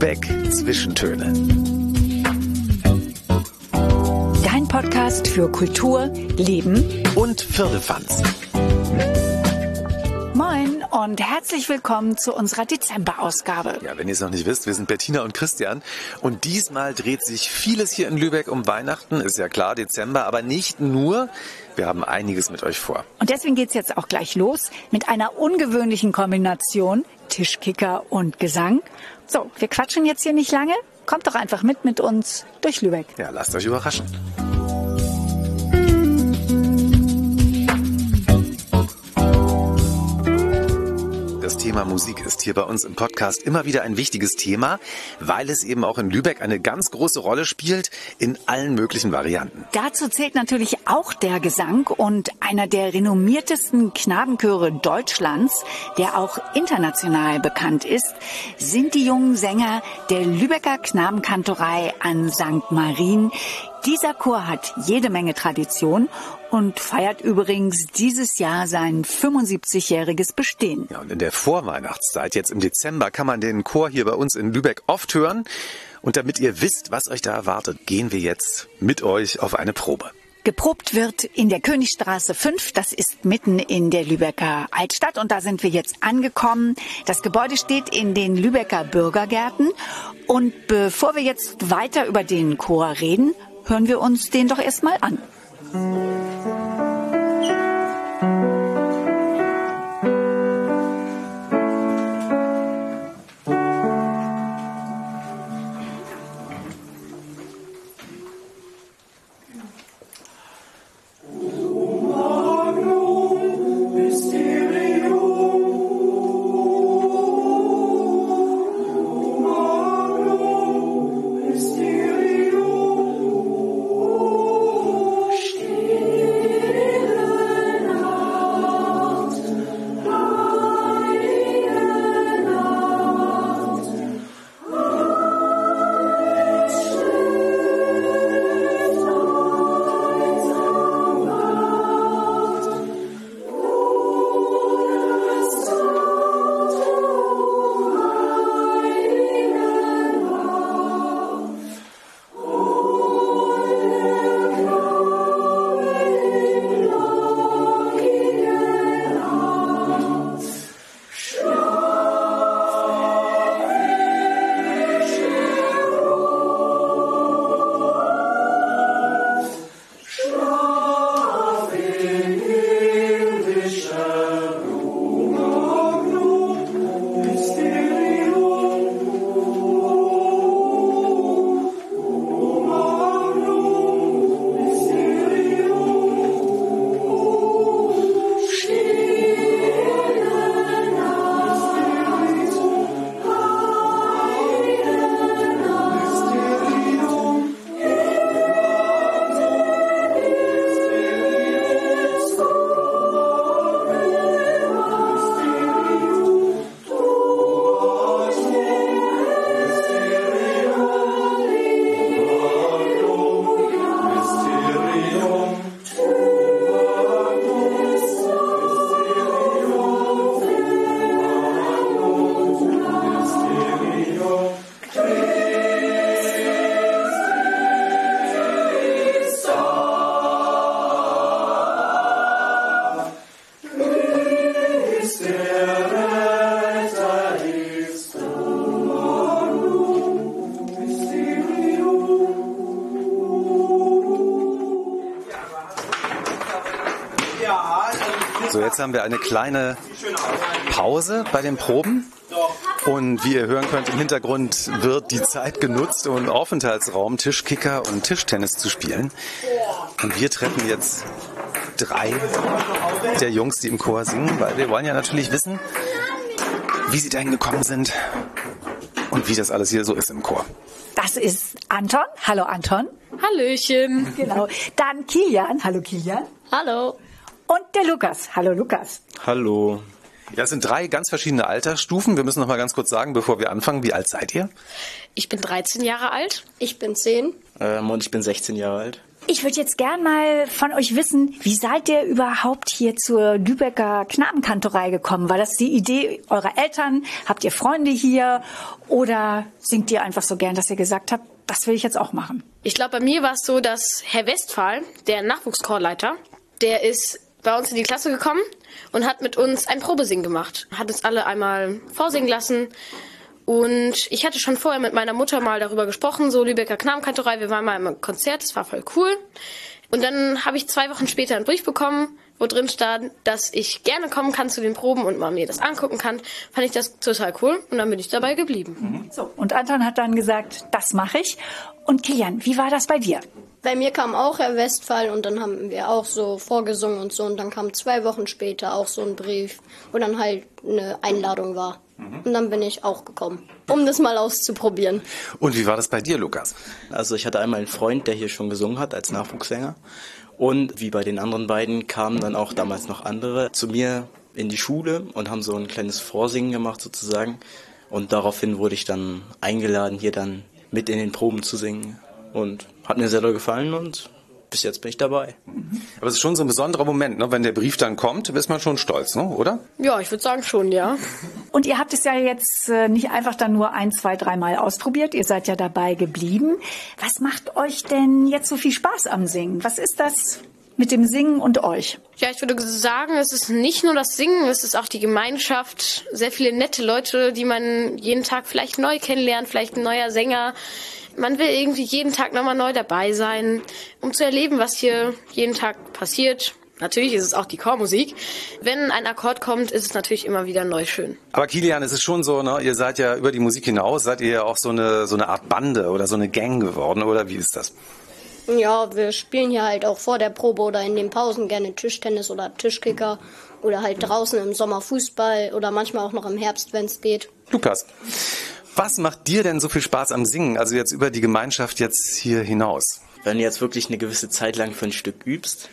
Lübeck Zwischentöne. Dein Podcast für Kultur, Leben und Firlefanz. Moin und herzlich willkommen zu unserer Dezemberausgabe. Ja, wenn ihr es noch nicht wisst, wir sind Bettina und Christian und diesmal dreht sich vieles hier in Lübeck um Weihnachten, ist ja klar, Dezember, aber nicht nur. Wir haben einiges mit euch vor. Und deswegen geht's jetzt auch gleich los mit einer ungewöhnlichen Kombination Tischkicker und Gesang. So, wir quatschen jetzt hier nicht lange. Kommt doch einfach mit mit uns durch Lübeck. Ja, lasst euch überraschen. Thema Musik ist hier bei uns im Podcast immer wieder ein wichtiges Thema, weil es eben auch in Lübeck eine ganz große Rolle spielt in allen möglichen Varianten. Dazu zählt natürlich auch der Gesang und einer der renommiertesten Knabenchöre Deutschlands, der auch international bekannt ist, sind die jungen Sänger der Lübecker Knabenkantorei an St. Marien. Dieser Chor hat jede Menge Tradition und feiert übrigens dieses Jahr sein 75-jähriges Bestehen. Ja, und in der Vorweihnachtszeit, jetzt im Dezember, kann man den Chor hier bei uns in Lübeck oft hören. Und damit ihr wisst, was euch da erwartet, gehen wir jetzt mit euch auf eine Probe. Geprobt wird in der Königstraße 5, das ist mitten in der Lübecker Altstadt und da sind wir jetzt angekommen. Das Gebäude steht in den Lübecker Bürgergärten und bevor wir jetzt weiter über den Chor reden, hören wir uns den doch erstmal an. Jetzt haben wir eine kleine Pause bei den Proben. Und wie ihr hören könnt, im Hintergrund wird die Zeit genutzt, um Aufenthaltsraum, Tischkicker und Tischtennis zu spielen. Und wir treffen jetzt drei der Jungs, die im Chor singen, weil wir wollen ja natürlich wissen, wie sie dahin gekommen sind und wie das alles hier so ist im Chor. Das ist Anton. Hallo Anton. Hallöchen. Genau. Dann Kilian. Hallo Kilian. Hallo. Lukas. Hallo Lukas. Hallo. Ja, es sind drei ganz verschiedene Altersstufen. Wir müssen noch mal ganz kurz sagen, bevor wir anfangen, wie alt seid ihr? Ich bin 13 Jahre alt. Ich bin 10. Ähm, und ich bin 16 Jahre alt. Ich würde jetzt gern mal von euch wissen, wie seid ihr überhaupt hier zur Lübecker Knabenkantorei gekommen? War das die Idee eurer Eltern? Habt ihr Freunde hier? Oder singt ihr einfach so gern, dass ihr gesagt habt, das will ich jetzt auch machen? Ich glaube, bei mir war es so, dass Herr Westphal, der Nachwuchschorleiter, der ist bei uns in die Klasse gekommen und hat mit uns ein Probesingen gemacht. Hat uns alle einmal vorsingen lassen. Und ich hatte schon vorher mit meiner Mutter mal darüber gesprochen, so Lübecker Knabenkantorei, wir waren mal im Konzert, das war voll cool. Und dann habe ich zwei Wochen später einen Brief bekommen, wo drin stand, dass ich gerne kommen kann zu den Proben und mal mir das angucken kann. Fand ich das total cool und dann bin ich dabei geblieben. So, und Anton hat dann gesagt, das mache ich. Und Kilian, wie war das bei dir? Bei mir kam auch Herr Westphal und dann haben wir auch so vorgesungen und so. Und dann kam zwei Wochen später auch so ein Brief, wo dann halt eine Einladung war. Mhm. Und dann bin ich auch gekommen, um das mal auszuprobieren. Und wie war das bei dir, Lukas? Also ich hatte einmal einen Freund, der hier schon gesungen hat als Nachwuchssänger. Und wie bei den anderen beiden kamen dann auch damals noch andere zu mir in die Schule und haben so ein kleines Vorsingen gemacht sozusagen. Und daraufhin wurde ich dann eingeladen, hier dann mit in den Proben zu singen. Und hat mir sehr doll gefallen und bis jetzt bin ich dabei. Aber es ist schon so ein besonderer Moment, ne? wenn der Brief dann kommt, ist man schon stolz, ne? oder? Ja, ich würde sagen schon, ja. Und ihr habt es ja jetzt äh, nicht einfach dann nur ein, zwei, dreimal ausprobiert, ihr seid ja dabei geblieben. Was macht euch denn jetzt so viel Spaß am Singen? Was ist das mit dem Singen und euch? Ja, ich würde sagen, es ist nicht nur das Singen, es ist auch die Gemeinschaft, sehr viele nette Leute, die man jeden Tag vielleicht neu kennenlernt, vielleicht ein neuer Sänger man will irgendwie jeden Tag nochmal neu dabei sein, um zu erleben, was hier jeden Tag passiert. Natürlich ist es auch die Chormusik. Wenn ein Akkord kommt, ist es natürlich immer wieder neu schön. Aber Kilian, es ist schon so, ne? Ihr seid ja über die Musik hinaus, seid ihr ja auch so eine, so eine Art Bande oder so eine Gang geworden, oder wie ist das? Ja, wir spielen hier halt auch vor der Probe oder in den Pausen gerne Tischtennis oder Tischkicker oder halt draußen im Sommer Fußball oder manchmal auch noch im Herbst, wenn es geht. Lukas, was macht dir denn so viel Spaß am Singen, also jetzt über die Gemeinschaft jetzt hier hinaus? Wenn du jetzt wirklich eine gewisse Zeit lang für ein Stück übst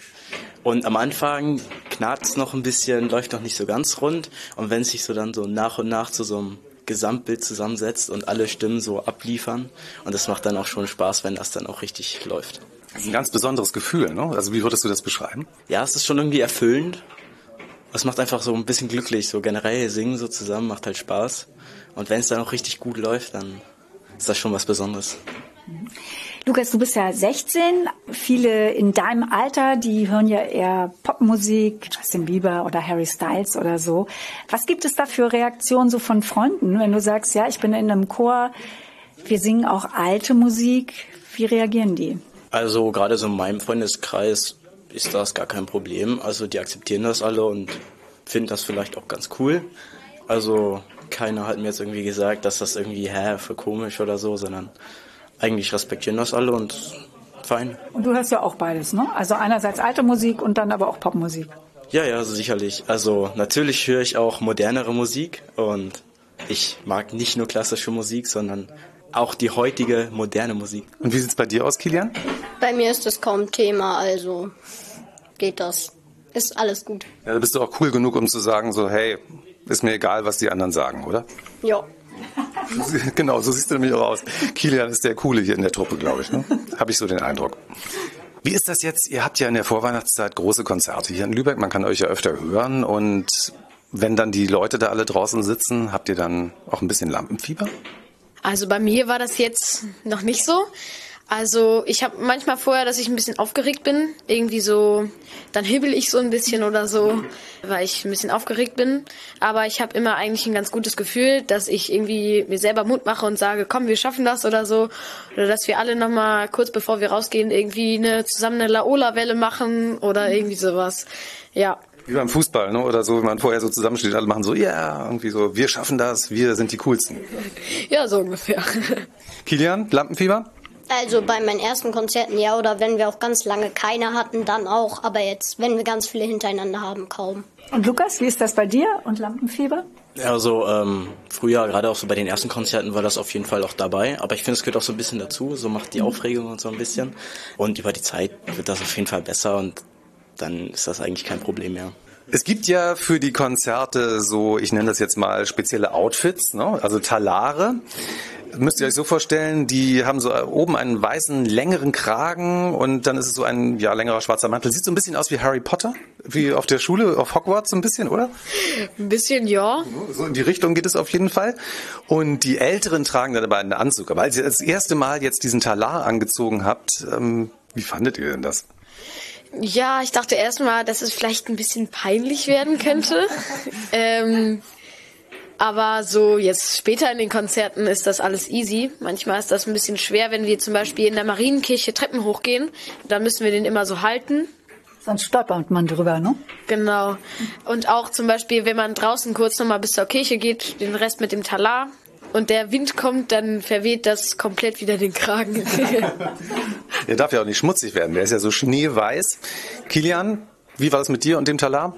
und am Anfang knarrt es noch ein bisschen, läuft noch nicht so ganz rund und wenn es sich so dann so nach und nach zu so einem Gesamtbild zusammensetzt und alle Stimmen so abliefern und das macht dann auch schon Spaß, wenn das dann auch richtig läuft. Das ist ein ganz besonderes Gefühl, ne? Also wie würdest du das beschreiben? Ja, es ist schon irgendwie erfüllend. Es macht einfach so ein bisschen glücklich, so generell singen so zusammen macht halt Spaß. Und wenn es dann auch richtig gut läuft, dann ist das schon was Besonderes. Lukas, du bist ja 16. Viele in deinem Alter, die hören ja eher Popmusik, Justin Bieber oder Harry Styles oder so. Was gibt es da für Reaktionen so von Freunden, wenn du sagst, ja, ich bin in einem Chor, wir singen auch alte Musik. Wie reagieren die? Also gerade so in meinem Freundeskreis ist das gar kein Problem. Also die akzeptieren das alle und finden das vielleicht auch ganz cool. Also keiner hat mir jetzt irgendwie gesagt, dass das irgendwie, hä, für komisch oder so, sondern eigentlich respektieren das alle und fein. Und du hörst ja auch beides, ne? Also einerseits alte Musik und dann aber auch Popmusik. Ja, ja, sicherlich. Also natürlich höre ich auch modernere Musik und ich mag nicht nur klassische Musik, sondern auch die heutige moderne Musik. Und wie sieht's bei dir aus, Kilian? Bei mir ist das kaum Thema, also geht das. Ist alles gut. Ja, da bist du auch cool genug, um zu sagen, so, hey, ist mir egal, was die anderen sagen, oder? Ja. Genau, so siehst du nämlich auch aus. Kilian ist der Coole hier in der Truppe, glaube ich. Ne? Habe ich so den Eindruck. Wie ist das jetzt? Ihr habt ja in der Vorweihnachtszeit große Konzerte hier in Lübeck. Man kann euch ja öfter hören. Und wenn dann die Leute da alle draußen sitzen, habt ihr dann auch ein bisschen Lampenfieber? Also bei mir war das jetzt noch nicht so. Also ich habe manchmal vorher, dass ich ein bisschen aufgeregt bin. Irgendwie so, dann hibbel ich so ein bisschen oder so, weil ich ein bisschen aufgeregt bin. Aber ich habe immer eigentlich ein ganz gutes Gefühl, dass ich irgendwie mir selber Mut mache und sage, komm, wir schaffen das oder so. Oder dass wir alle nochmal kurz bevor wir rausgehen irgendwie eine, zusammen eine Laola-Welle machen oder irgendwie sowas. Ja. Wie beim Fußball, ne? oder so, wie man vorher so zusammensteht, alle machen so, ja, yeah, irgendwie so, wir schaffen das, wir sind die Coolsten. Ja, so ungefähr. Kilian, Lampenfieber? Also bei meinen ersten Konzerten ja, oder wenn wir auch ganz lange keine hatten, dann auch. Aber jetzt, wenn wir ganz viele hintereinander haben, kaum. Und Lukas, wie ist das bei dir und Lampenfieber? Also ähm, früher, gerade auch so bei den ersten Konzerten, war das auf jeden Fall auch dabei. Aber ich finde, es gehört auch so ein bisschen dazu. So macht die Aufregung und so ein bisschen. Und über die Zeit wird das auf jeden Fall besser und dann ist das eigentlich kein Problem mehr. Es gibt ja für die Konzerte so, ich nenne das jetzt mal spezielle Outfits, ne? also Talare. müsst ihr euch so vorstellen, die haben so oben einen weißen, längeren Kragen und dann ist es so ein ja, längerer schwarzer Mantel. Sieht so ein bisschen aus wie Harry Potter, wie auf der Schule, auf Hogwarts so ein bisschen, oder? Ein bisschen, ja. So in die Richtung geht es auf jeden Fall. Und die Älteren tragen dann aber einen Anzug. Aber als ihr das erste Mal jetzt diesen Talar angezogen habt, ähm, wie fandet ihr denn das? Ja, ich dachte erstmal, dass es vielleicht ein bisschen peinlich werden könnte. ähm, aber so jetzt später in den Konzerten ist das alles easy. Manchmal ist das ein bisschen schwer, wenn wir zum Beispiel in der Marienkirche Treppen hochgehen. Dann müssen wir den immer so halten. Sonst stolpert man drüber, ne? Genau. Und auch zum Beispiel, wenn man draußen kurz nochmal bis zur Kirche geht, den Rest mit dem Talar und der Wind kommt, dann verweht das komplett wieder den Kragen. der darf ja auch nicht schmutzig werden, der ist ja so schneeweiß. Kilian, wie war das mit dir und dem Talar?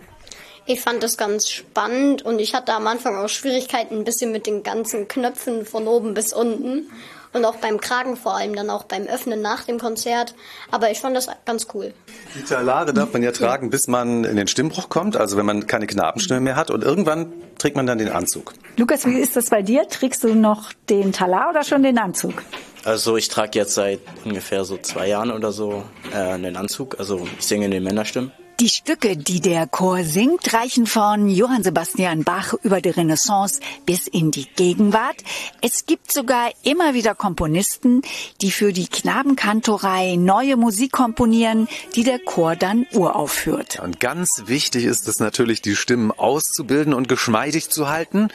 Ich fand das ganz spannend und ich hatte am Anfang auch Schwierigkeiten ein bisschen mit den ganzen Knöpfen von oben bis unten und auch beim Kragen vor allem, dann auch beim Öffnen nach dem Konzert. Aber ich fand das ganz cool. Die Talare darf man ja tragen, bis man in den Stimmbruch kommt, also wenn man keine Knabenstimme mehr hat und irgendwann trägt man dann den Anzug. Lukas, wie ist das bei dir? Trägst du noch den Talar oder schon den Anzug? Also ich trage jetzt seit ungefähr so zwei Jahren oder so äh, einen Anzug. Also ich singe in den Männerstimmen. Die Stücke, die der Chor singt, reichen von Johann Sebastian Bach über die Renaissance bis in die Gegenwart. Es gibt sogar immer wieder Komponisten, die für die Knabenkantorei neue Musik komponieren, die der Chor dann uraufführt. Und ganz wichtig ist es natürlich, die Stimmen auszubilden und geschmeidig zu halten.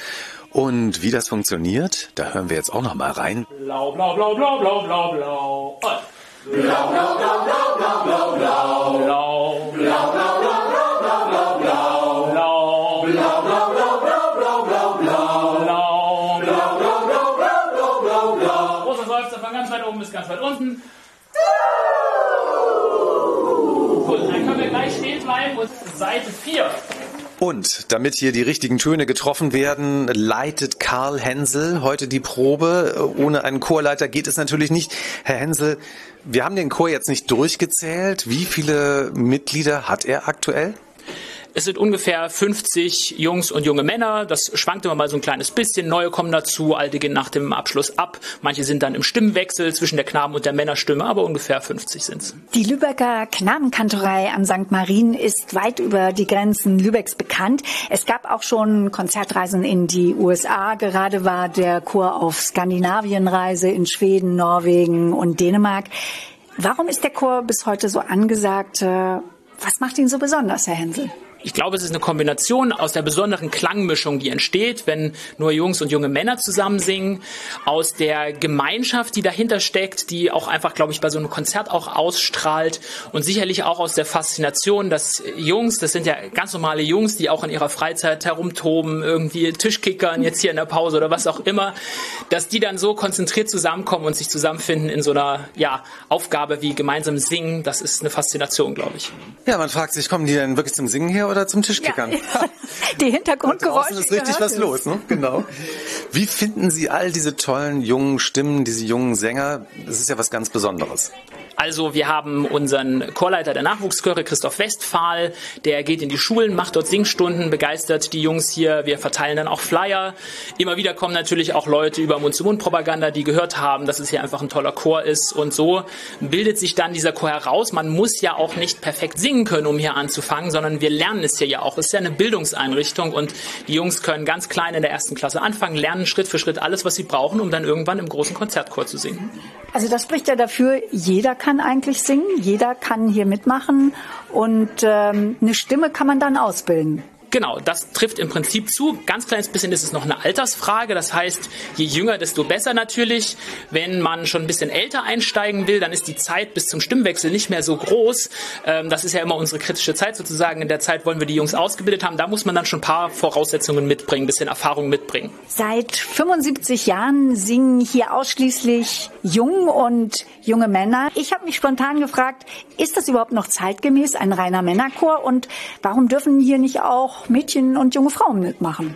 Und wie das funktioniert, da hören wir jetzt auch noch mal rein. Blau, blau, blau, blau, blau, blau, blau. Blau, blau, blau, blau, blau, blau, blau. Blau, blau, blau, blau, blau, blau, blau. Blau, blau, blau, blau, blau, blau, blau, blau. Blau, blau, blau, blau, blau, blau, blau, blau. Großer Seufzer von ganz weit oben bis ganz weit unten. Gut, dann können wir gleich stehen bleiben und Seite 4. Und damit hier die richtigen Töne getroffen werden, leitet Karl Hensel heute die Probe. Ohne einen Chorleiter geht es natürlich nicht. Herr Hensel, wir haben den Chor jetzt nicht durchgezählt. Wie viele Mitglieder hat er aktuell? Es sind ungefähr 50 Jungs und junge Männer. Das schwankt immer mal so ein kleines bisschen. Neue kommen dazu, alte gehen nach dem Abschluss ab. Manche sind dann im Stimmwechsel zwischen der Knaben- und der Männerstimme, aber ungefähr 50 sind es. Die Lübecker Knabenkantorei am St. Marien ist weit über die Grenzen Lübecks bekannt. Es gab auch schon Konzertreisen in die USA. Gerade war der Chor auf Skandinavienreise in Schweden, Norwegen und Dänemark. Warum ist der Chor bis heute so angesagt? Was macht ihn so besonders, Herr Hensel? Ich glaube, es ist eine Kombination aus der besonderen Klangmischung, die entsteht, wenn nur Jungs und junge Männer zusammen singen, aus der Gemeinschaft, die dahinter steckt, die auch einfach, glaube ich, bei so einem Konzert auch ausstrahlt und sicherlich auch aus der Faszination, dass Jungs, das sind ja ganz normale Jungs, die auch in ihrer Freizeit herumtoben, irgendwie Tischkickern jetzt hier in der Pause oder was auch immer, dass die dann so konzentriert zusammenkommen und sich zusammenfinden in so einer ja, Aufgabe wie gemeinsam singen, das ist eine Faszination, glaube ich. Ja, man fragt sich, kommen die denn wirklich zum Singen her oder zum Tischkickern? Ja. die Hintergrundgeräusche. ist richtig was los, ne? Genau. Wie finden Sie all diese tollen jungen Stimmen, diese jungen Sänger? Das ist ja was ganz Besonderes. Also wir haben unseren Chorleiter der Nachwuchschöre, Christoph Westphal, der geht in die Schulen, macht dort Singstunden, begeistert die Jungs hier. Wir verteilen dann auch Flyer. Immer wieder kommen natürlich auch Leute über Mund-zu-Mund-Propaganda, die gehört haben, dass es hier einfach ein toller Chor ist. Und so bildet sich dann dieser Chor heraus. Man muss ja auch nicht perfekt singen können, um hier anzufangen, sondern wir lernen es hier ja auch. Es ist ja eine Bildungseinrichtung und die Jungs können ganz klein in der ersten Klasse anfangen, lernen Schritt für Schritt alles, was sie brauchen, um dann irgendwann im großen Konzertchor zu singen. Also das spricht ja dafür, jeder kann eigentlich singen, jeder kann hier mitmachen und ähm, eine Stimme kann man dann ausbilden. Genau, das trifft im Prinzip zu. Ganz kleines bisschen ist es noch eine Altersfrage. Das heißt, je jünger, desto besser natürlich. Wenn man schon ein bisschen älter einsteigen will, dann ist die Zeit bis zum Stimmwechsel nicht mehr so groß. Ähm, das ist ja immer unsere kritische Zeit sozusagen. In der Zeit wollen wir die Jungs ausgebildet haben. Da muss man dann schon ein paar Voraussetzungen mitbringen, ein bisschen Erfahrung mitbringen. Seit 75 Jahren singen hier ausschließlich jung und junge Männer. Ich habe mich spontan gefragt, ist das überhaupt noch zeitgemäß, ein reiner Männerchor? Und warum dürfen hier nicht auch Mädchen und junge Frauen mitmachen?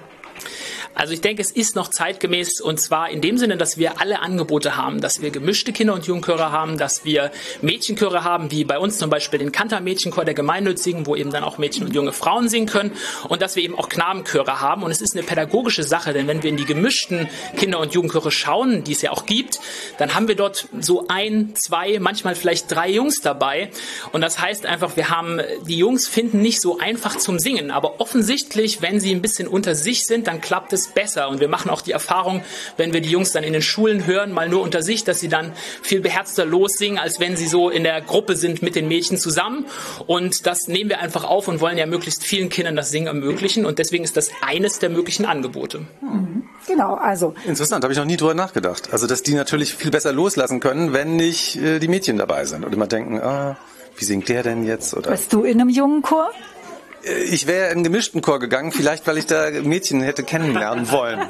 Also ich denke, es ist noch zeitgemäß und zwar in dem Sinne, dass wir alle Angebote haben, dass wir gemischte Kinder- und Jugendchöre haben, dass wir Mädchenchöre haben, wie bei uns zum Beispiel den Kanter-Mädchenchor der Gemeinnützigen, wo eben dann auch Mädchen und junge Frauen singen können und dass wir eben auch Knabenchöre haben. Und es ist eine pädagogische Sache, denn wenn wir in die gemischten Kinder- und Jugendchöre schauen, die es ja auch gibt, dann haben wir dort so ein, zwei, manchmal vielleicht drei Jungs dabei. Und das heißt einfach, wir haben, die Jungs finden nicht so einfach zum Singen, aber offensichtlich, wenn sie ein bisschen unter sich sind, dann klappt es besser. Und wir machen auch die Erfahrung, wenn wir die Jungs dann in den Schulen hören, mal nur unter sich, dass sie dann viel beherzter lossingen, als wenn sie so in der Gruppe sind mit den Mädchen zusammen. Und das nehmen wir einfach auf und wollen ja möglichst vielen Kindern das Singen ermöglichen. Und deswegen ist das eines der möglichen Angebote. Genau, also. Interessant, habe ich noch nie drüber nachgedacht. Also, dass die natürlich viel besser loslassen können, wenn nicht äh, die Mädchen dabei sind und immer denken, ah, wie singt der denn jetzt? Oder Bist du in einem jungen Chor? Ich wäre in gemischten Chor gegangen, vielleicht weil ich da Mädchen hätte kennenlernen wollen.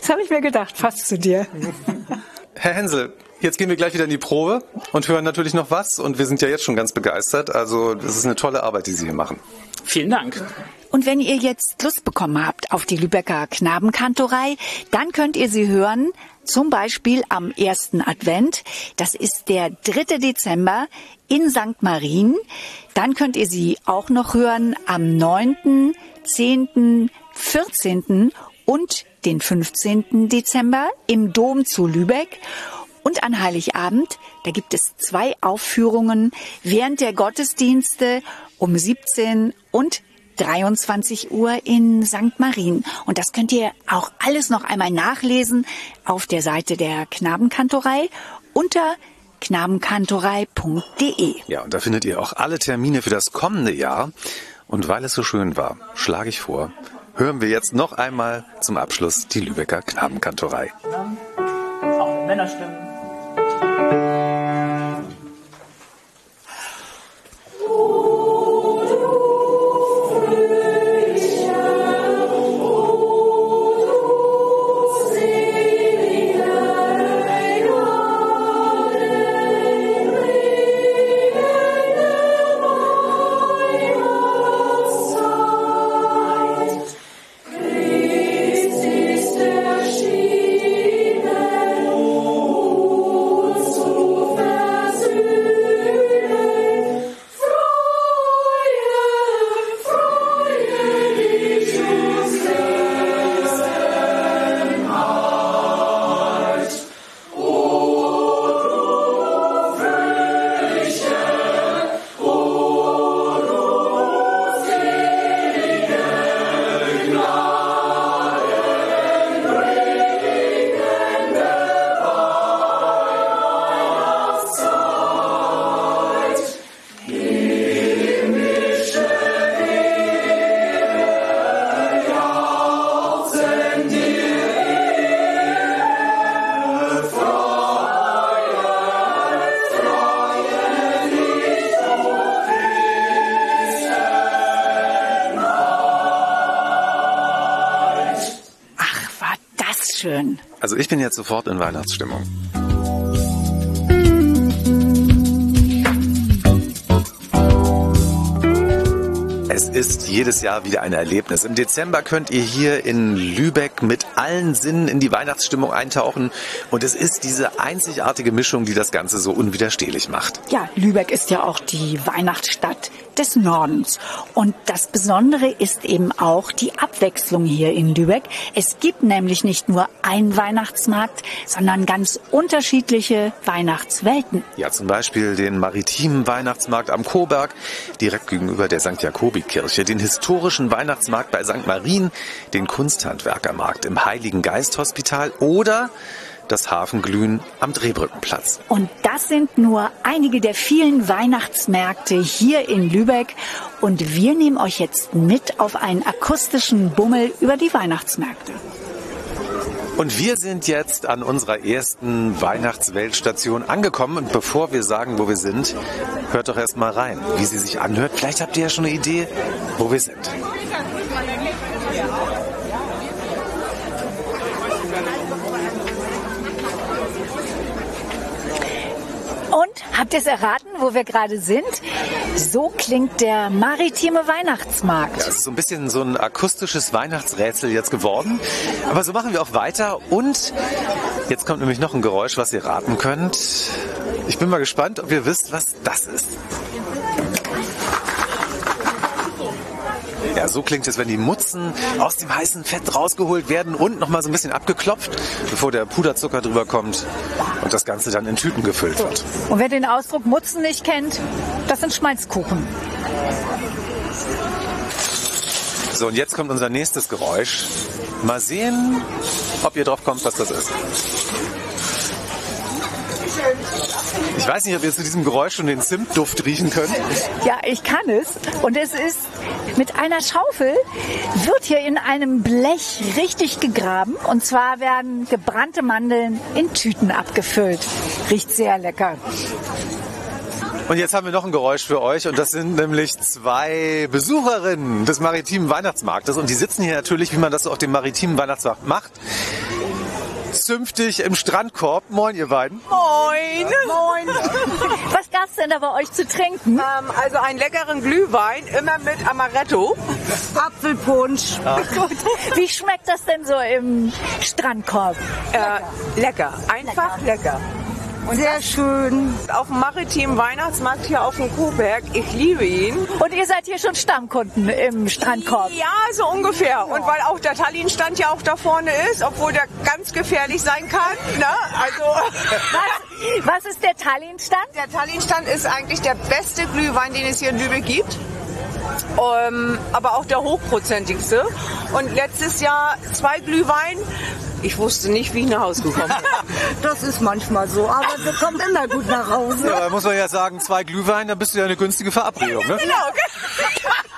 Das habe ich mir gedacht, fast zu dir. Herr Hensel, jetzt gehen wir gleich wieder in die Probe und hören natürlich noch was. Und wir sind ja jetzt schon ganz begeistert. Also das ist eine tolle Arbeit, die Sie hier machen. Vielen Dank. Und wenn ihr jetzt Lust bekommen habt auf die Lübecker Knabenkantorei, dann könnt ihr sie hören, zum Beispiel am ersten Advent. Das ist der 3. Dezember in St. Marien. Dann könnt ihr sie auch noch hören am 9., 10., 14. und den 15. Dezember im Dom zu Lübeck. Und an Heiligabend, da gibt es zwei Aufführungen während der Gottesdienste um 17 und 23 Uhr in St. Marien. Und das könnt ihr auch alles noch einmal nachlesen auf der Seite der Knabenkantorei unter knabenkantorei.de. Ja, und da findet ihr auch alle Termine für das kommende Jahr. Und weil es so schön war, schlage ich vor, hören wir jetzt noch einmal zum Abschluss die Lübecker Knabenkantorei. Auch mit Männerstimmen. Ich bin jetzt sofort in Weihnachtsstimmung. Ist jedes Jahr wieder ein Erlebnis. Im Dezember könnt ihr hier in Lübeck mit allen Sinnen in die Weihnachtsstimmung eintauchen. Und es ist diese einzigartige Mischung, die das Ganze so unwiderstehlich macht. Ja, Lübeck ist ja auch die Weihnachtsstadt des Nordens. Und das Besondere ist eben auch die Abwechslung hier in Lübeck. Es gibt nämlich nicht nur einen Weihnachtsmarkt, sondern ganz unterschiedliche Weihnachtswelten. Ja, zum Beispiel den maritimen Weihnachtsmarkt am Coburg, direkt gegenüber der St. Jakobi-Kirche, den historischen Weihnachtsmarkt bei St. Marien, den Kunsthandwerkermarkt im Heiligen Geist Hospital oder das Hafenglühen am Drehbrückenplatz. Und das sind nur einige der vielen Weihnachtsmärkte hier in Lübeck. Und wir nehmen euch jetzt mit auf einen akustischen Bummel über die Weihnachtsmärkte. Und wir sind jetzt an unserer ersten Weihnachtsweltstation angekommen. Und bevor wir sagen, wo wir sind, hört doch erst mal rein, wie sie sich anhört. Vielleicht habt ihr ja schon eine Idee, wo wir sind. Und habt ihr es erraten, wo wir gerade sind? So klingt der maritime Weihnachtsmarkt. Ja, es ist so ein bisschen so ein akustisches Weihnachtsrätsel jetzt geworden. Aber so machen wir auch weiter. Und jetzt kommt nämlich noch ein Geräusch, was ihr raten könnt. Ich bin mal gespannt, ob ihr wisst, was das ist. Ja, so klingt es, wenn die Mutzen aus dem heißen Fett rausgeholt werden und nochmal so ein bisschen abgeklopft, bevor der Puderzucker drüber kommt und das Ganze dann in Tüten gefüllt wird. Und wer den Ausdruck Mutzen nicht kennt, das sind Schmalzkuchen. So, und jetzt kommt unser nächstes Geräusch. Mal sehen, ob ihr drauf kommt, was das ist. Ich weiß nicht, ob ihr zu diesem Geräusch schon den Zimtduft riechen könnt. Ja, ich kann es. Und es ist mit einer Schaufel wird hier in einem Blech richtig gegraben. Und zwar werden gebrannte Mandeln in Tüten abgefüllt. Riecht sehr lecker. Und jetzt haben wir noch ein Geräusch für euch und das sind nämlich zwei Besucherinnen des maritimen Weihnachtsmarktes und die sitzen hier natürlich, wie man das auf dem maritimen Weihnachtsmarkt macht, zünftig im Strandkorb. Moin, ihr beiden. Moin. Moin. Was gab's denn da bei euch zu trinken? Ähm, also einen leckeren Glühwein, immer mit Amaretto. Apfelpunsch. Gut. Wie schmeckt das denn so im Strandkorb? Äh, lecker. Einfach lecker. Sehr schön. Auf dem maritimen Weihnachtsmarkt hier auf dem Kuhberg. Ich liebe ihn. Und ihr seid hier schon Stammkunden im Strandkorb? Ja, so ungefähr. Und weil auch der Tallinn-Stand ja auch da vorne ist, obwohl der ganz gefährlich sein kann. Ne? Also Was, was ist der Tallinn-Stand? der Tallinn-Stand ist eigentlich der beste Glühwein, den es hier in Lübeck gibt. Ähm, aber auch der hochprozentigste. Und letztes Jahr zwei Glühwein. Ich wusste nicht, wie ich nach Hause gekommen bin. Das ist manchmal so, aber wir kommen immer gut nach Hause. Ja, da muss man ja sagen, zwei Glühwein, da bist du ja eine günstige Verabredung. Ne? Genau.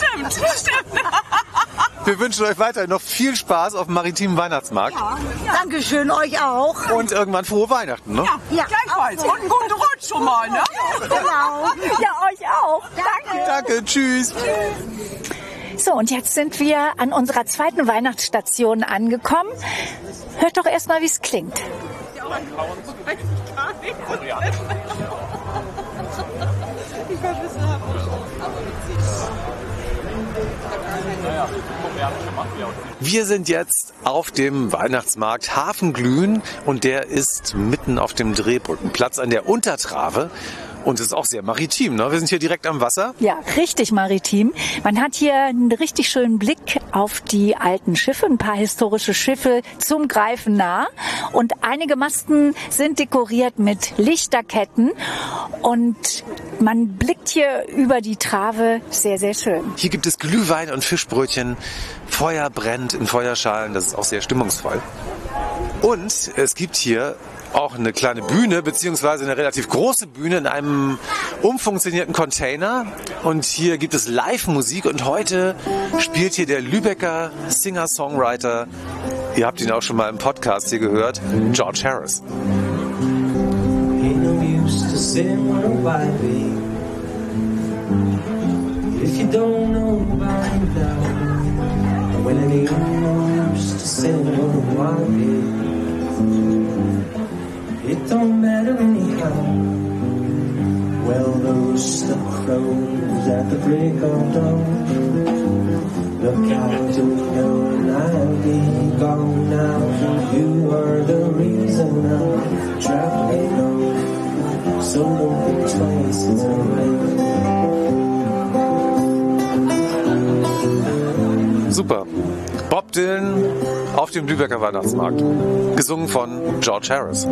ja, stimmt. Stimmt. Wir wünschen euch weiterhin noch viel Spaß auf dem maritimen Weihnachtsmarkt Dankeschön, euch auch. und irgendwann frohe Weihnachten. Ne? Ja, Gleichfalls. Und einen guten Rutsch schon mal, ne? genau. Ja, euch auch. Danke. Danke, tschüss. So, und jetzt sind wir an unserer zweiten Weihnachtsstation angekommen. Hört doch erstmal, wie es klingt. Wir sind jetzt auf dem Weihnachtsmarkt Hafenglühen und der ist mitten auf dem Drehbrückenplatz an der Untertrave. Und es ist auch sehr maritim. Ne? Wir sind hier direkt am Wasser. Ja, richtig maritim. Man hat hier einen richtig schönen Blick auf die alten Schiffe, ein paar historische Schiffe zum Greifen nah. Und einige Masten sind dekoriert mit Lichterketten. Und man blickt hier über die Trave sehr, sehr schön. Hier gibt es Glühwein und Fischbrötchen. Feuer brennt in Feuerschalen. Das ist auch sehr stimmungsvoll. Und es gibt hier auch eine kleine Bühne, beziehungsweise eine relativ große Bühne in einem umfunktionierten Container. Und hier gibt es Live-Musik und heute spielt hier der Lübecker Singer-Songwriter, ihr habt ihn auch schon mal im Podcast hier gehört, George Harris. Don't matter anyhow. Well, those the crows at the break of dawn. Look out the window and I'll be gone now. You are the reason I'm traveling on. So don't think twice, it's alright. Super. Bob Dylan auf dem Lübecker Weihnachtsmarkt. Gesungen von George Harris.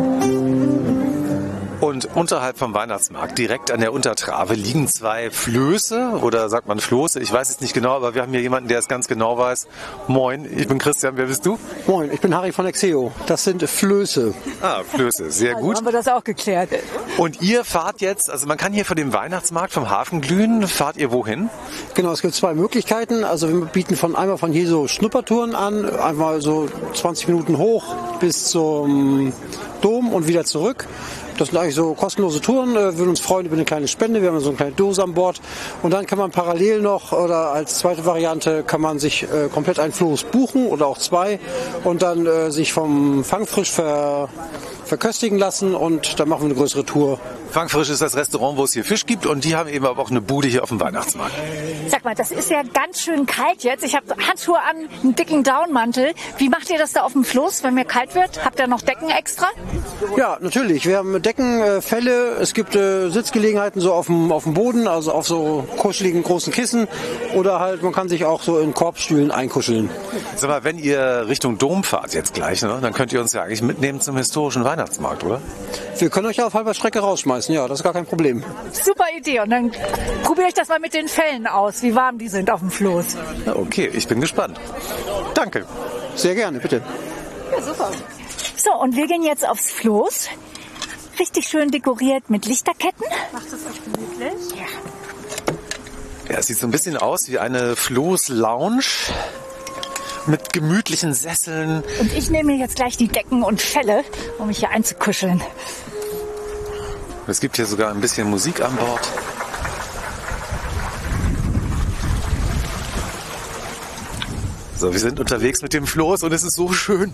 Und unterhalb vom Weihnachtsmarkt, direkt an der Untertrave, liegen zwei Flöße oder sagt man Floße, ich weiß es nicht genau, aber wir haben hier jemanden, der es ganz genau weiß. Moin, ich bin Christian, wer bist du? Moin, ich bin Harry von Exeo. Das sind Flöße. Ah, Flöße, sehr gut. Haben wir das auch geklärt? Und ihr fahrt jetzt, also man kann hier vor dem Weihnachtsmarkt vom Hafen glühen, fahrt ihr wohin? Genau, es gibt zwei Möglichkeiten. Also wir bieten von einmal von hier so Schnuppertouren an, einmal so 20 Minuten hoch bis zum Dom und wieder zurück. Das sind eigentlich so kostenlose Touren. Äh, würden uns freuen über eine kleine Spende. Wir haben so eine kleine Dose an Bord. Und dann kann man parallel noch oder als zweite Variante kann man sich äh, komplett ein Floß buchen oder auch zwei und dann äh, sich vom Fangfrisch ver verköstigen lassen und dann machen wir eine größere Tour. Fangfrisch ist das Restaurant, wo es hier Fisch gibt und die haben eben aber auch eine Bude hier auf dem Weihnachtsmarkt. Sag mal, das ist ja ganz schön kalt jetzt. Ich habe Handschuhe an, einen dicken Downmantel. Wie macht ihr das da auf dem Floß, wenn mir kalt wird? Habt ihr noch Decken extra? Ja, natürlich. Wir haben Decken, äh, Felle, es gibt äh, Sitzgelegenheiten so auf dem, auf dem Boden, also auf so kuscheligen großen Kissen oder halt man kann sich auch so in Korbstühlen einkuscheln. Sag mal, wenn ihr Richtung Dom fahrt jetzt gleich, ne, dann könnt ihr uns ja eigentlich mitnehmen zum historischen Weihnachtsmarkt, oder? Wir können euch ja auf halber Strecke rausschmeißen, ja, das ist gar kein Problem. Super Idee. Und dann probiere ich das mal mit den Fellen aus, wie warm die sind auf dem Floß. Na, okay, ich bin gespannt. Danke. Sehr gerne, bitte. Ja, super. So, und wir gehen jetzt aufs Floß. Richtig schön dekoriert mit Lichterketten. Macht es euch gemütlich? Ja. Ja, es sieht so ein bisschen aus wie eine Floß-Lounge mit gemütlichen Sesseln. Und ich nehme mir jetzt gleich die Decken und Felle, um mich hier einzukuscheln. Es gibt hier sogar ein bisschen Musik an Bord. So, wir sind unterwegs mit dem Floß und es ist so schön.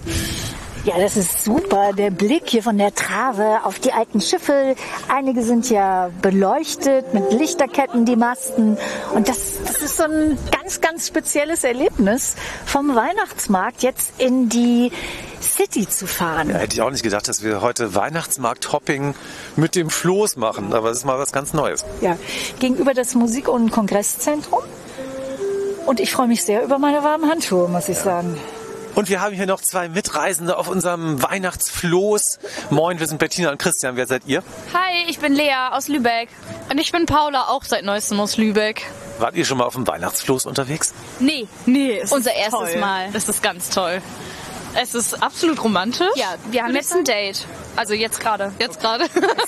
Ja, das ist super. Der Blick hier von der Trave auf die alten Schiffe. Einige sind ja beleuchtet mit Lichterketten, die Masten. Und das, das ist so ein ganz, ganz spezielles Erlebnis, vom Weihnachtsmarkt jetzt in die City zu fahren. Ja, hätte ich auch nicht gedacht, dass wir heute Weihnachtsmarkt-Hopping mit dem Floß machen. Aber es ist mal was ganz Neues. Ja, gegenüber das Musik- und Kongresszentrum. Und ich freue mich sehr über meine warmen Handschuhe, muss ich sagen. Und wir haben hier noch zwei Mitreisende auf unserem Weihnachtsfloß. Moin, wir sind Bettina und Christian. Wer seid ihr? Hi, ich bin Lea aus Lübeck. Und ich bin Paula, auch seit neuestem aus Lübeck. Wart ihr schon mal auf dem Weihnachtsfloß unterwegs? Nee, Nee, es unser erstes toll. Mal. Das ist ganz toll. Es ist absolut romantisch. Ja, wir haben jetzt ein Date. Also jetzt gerade. Jetzt gerade.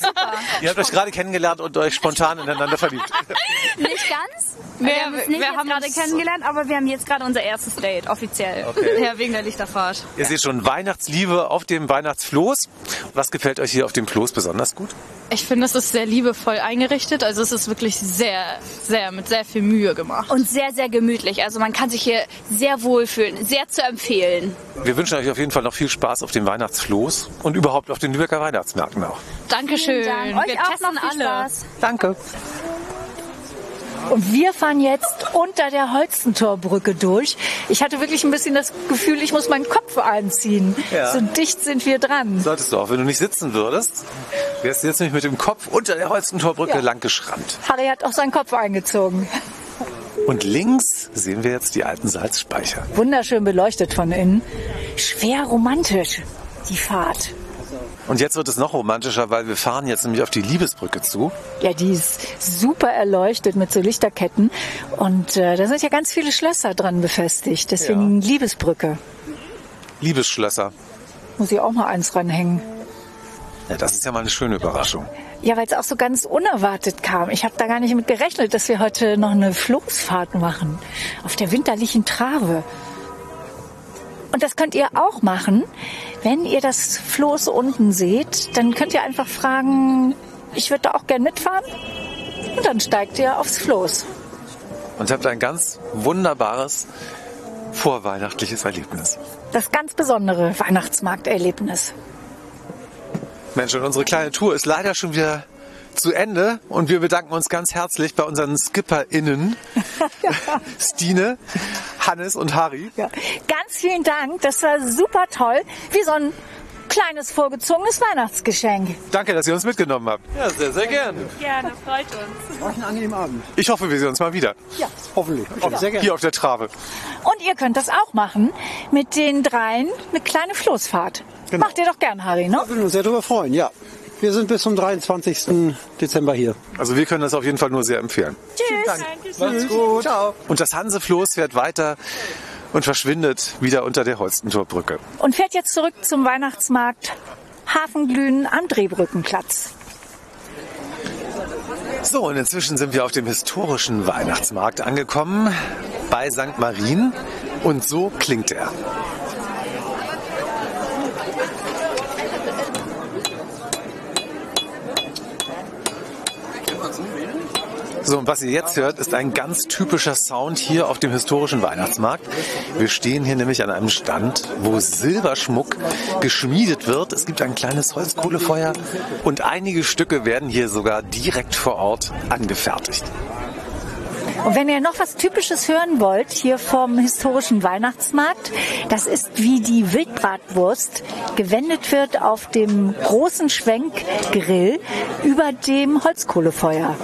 Ihr habt euch gerade kennengelernt und euch spontan ineinander verliebt. Nicht ganz. Nee, wir haben uns nicht wir haben gerade uns- kennengelernt, aber wir haben jetzt gerade unser erstes Date, offiziell. Okay. Ja, wegen der Lichterfahrt. Ihr seht schon Weihnachtsliebe auf dem Weihnachtsfloß. Was gefällt euch hier auf dem Floß besonders gut? Ich finde, es ist sehr liebevoll eingerichtet. Also es ist wirklich sehr, sehr, mit sehr viel Mühe gemacht. Und sehr, sehr gemütlich. Also man kann sich hier sehr wohlfühlen. Sehr zu empfehlen. Wir wünschen euch auf jeden Fall noch viel Spaß auf dem Weihnachtsfloß und überhaupt auf den Lübecker Weihnachtsmärkten auch. Dankeschön. Dank. Euch Wir auch testen noch viel alle. Spaß. Danke. Und wir fahren jetzt unter der Holstentorbrücke durch. Ich hatte wirklich ein bisschen das Gefühl, ich muss meinen Kopf einziehen. Ja. So dicht sind wir dran. Solltest du auch, wenn du nicht sitzen würdest, wärst du jetzt nämlich mit dem Kopf unter der Holstentorbrücke Ja. lang geschrammt. Harry hat auch seinen Kopf eingezogen. Und links sehen wir jetzt die alten Salzspeicher. Wunderschön beleuchtet von innen. Schwer romantisch, die Fahrt. Und jetzt wird es noch romantischer, weil wir fahren jetzt nämlich auf die Liebesbrücke zu. Ja, die ist super erleuchtet mit so Lichterketten. Und äh, da sind ja ganz viele Schlösser dran befestigt. Deswegen Liebesbrücke. Liebesschlösser. Muss ich auch mal eins ranhängen. Ja, das ist ja mal eine schöne Überraschung. Ja, weil es auch so ganz unerwartet kam. Ich habe da gar nicht mit gerechnet, dass wir heute noch eine Floßfahrt machen. Auf der winterlichen Trave. Und das könnt ihr auch machen. Wenn ihr das Floß unten seht, dann könnt ihr einfach fragen, ich würde da auch gern mitfahren. Und dann steigt ihr aufs Floß. Und habt ein ganz wunderbares vorweihnachtliches Erlebnis. Das ganz besondere Weihnachtsmarkterlebnis. Mensch, und unsere kleine Tour ist leider schon wieder zu Ende und wir bedanken uns ganz herzlich bei unseren SkipperInnen, Stine, Hannes und Harry. Ja. Ganz vielen Dank, das war super toll. Wie so ein kleines vorgezogenes Weihnachtsgeschenk. Danke, dass ihr uns mitgenommen habt. Ja, sehr, sehr gerne. Gerne, freut uns. Euch einen angenehmen Abend. Ich hoffe, wir sehen uns mal wieder. Ja. Hoffentlich. Sehr gerne. Hier auf der Trave. Und ihr könnt das auch machen mit den dreien, eine kleine Floßfahrt. Genau. Macht ihr doch gern, Harry, ne? Wir würden uns sehr darüber freuen, ja. Wir sind bis zum 23. Dezember hier. Also wir können das auf jeden Fall nur sehr empfehlen. Tschüss. Macht's gut. Ciao. Und das Hansefloß fährt weiter und verschwindet wieder unter der Holstentorbrücke. Und fährt jetzt zurück zum Weihnachtsmarkt Hafenglühen am Drehbrückenplatz. So, und inzwischen sind wir auf dem historischen Weihnachtsmarkt angekommen bei St. Marien. Und so klingt er. So, und was ihr jetzt hört, ist ein ganz typischer Sound hier auf dem historischen Weihnachtsmarkt. Wir stehen hier nämlich an einem Stand, wo Silberschmuck geschmiedet wird. Es gibt ein kleines Holzkohlefeuer und einige Stücke werden hier sogar direkt vor Ort angefertigt. Und wenn ihr noch was Typisches hören wollt, hier vom historischen Weihnachtsmarkt, das ist wie die Wildbratwurst gewendet wird auf dem großen Schwenkgrill über dem Holzkohlefeuer.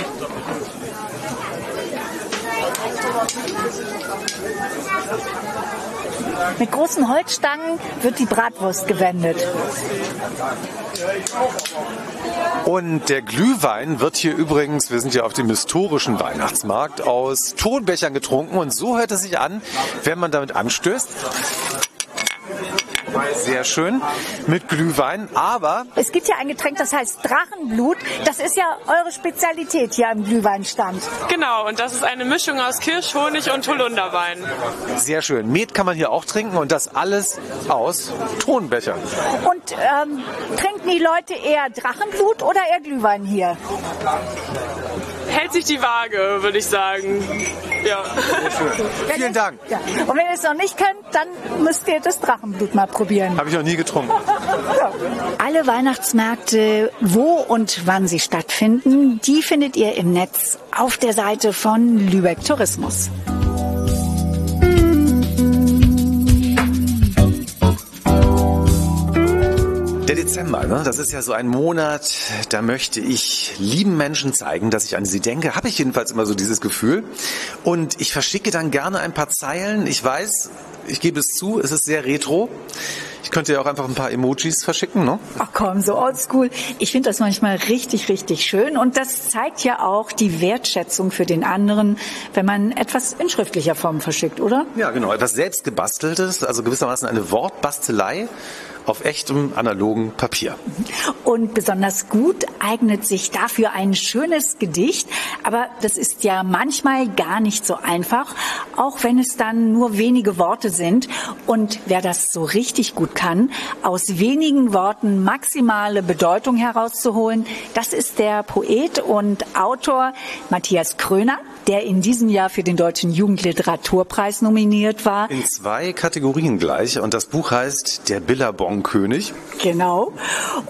Mit großen Holzstangen wird die Bratwurst gewendet. Und der Glühwein wird hier übrigens, wir sind ja auf dem historischen Weihnachtsmarkt, aus Tonbechern getrunken. Und so hört es sich an, wenn man damit anstößt. Sehr schön. Mit Glühwein, aber Es gibt ja ein Getränk, das heißt Drachenblut. Das ist ja eure Spezialität hier am Glühweinstand. Genau, und das ist eine Mischung aus Kirsch, Honig und Holunderwein. sehr schön. Met kann man hier auch trinken und das alles aus Tonbechern. Und ähm, trinken die Leute eher Drachenblut oder eher Glühwein hier? Hält sich die Waage, würde ich sagen. Ja. Vielen Dank. Ja. Und wenn ihr es noch nicht könnt, dann müsst ihr das Drachenblut mal probieren. Habe ich noch nie getrunken. Alle Weihnachtsmärkte, wo und wann sie stattfinden, die findet ihr im Netz auf der Seite von Lübeck Tourismus. Dezember, ne? das ist ja so ein Monat, da möchte ich lieben Menschen zeigen, dass ich an sie denke. Habe ich jedenfalls immer so dieses Gefühl. Und ich verschicke dann gerne ein paar Zeilen. Ich weiß, ich gebe es zu, es ist sehr retro. Ich könnte ja auch einfach ein paar Emojis verschicken, ne? Ach komm, so oldschool. Ich finde das manchmal richtig, richtig schön. Und das zeigt ja auch die Wertschätzung für den anderen, wenn man etwas in schriftlicher Form verschickt, oder? Ja, genau. Etwas selbst gebasteltes, also gewissermaßen eine Wortbastelei auf echtem analogen Papier. Und besonders gut eignet sich dafür ein schönes Gedicht. Aber das ist ja manchmal gar nicht so einfach, auch wenn es dann nur wenige Worte sind. Und wer das so richtig gut kann, aus wenigen Worten maximale Bedeutung herauszuholen, das ist der Poet und Autor Matthias Kröner, der in diesem Jahr für den Deutschen Jugendliteraturpreis nominiert war. In zwei Kategorien gleich. Und das Buch heißt Der Billabong-König. Genau.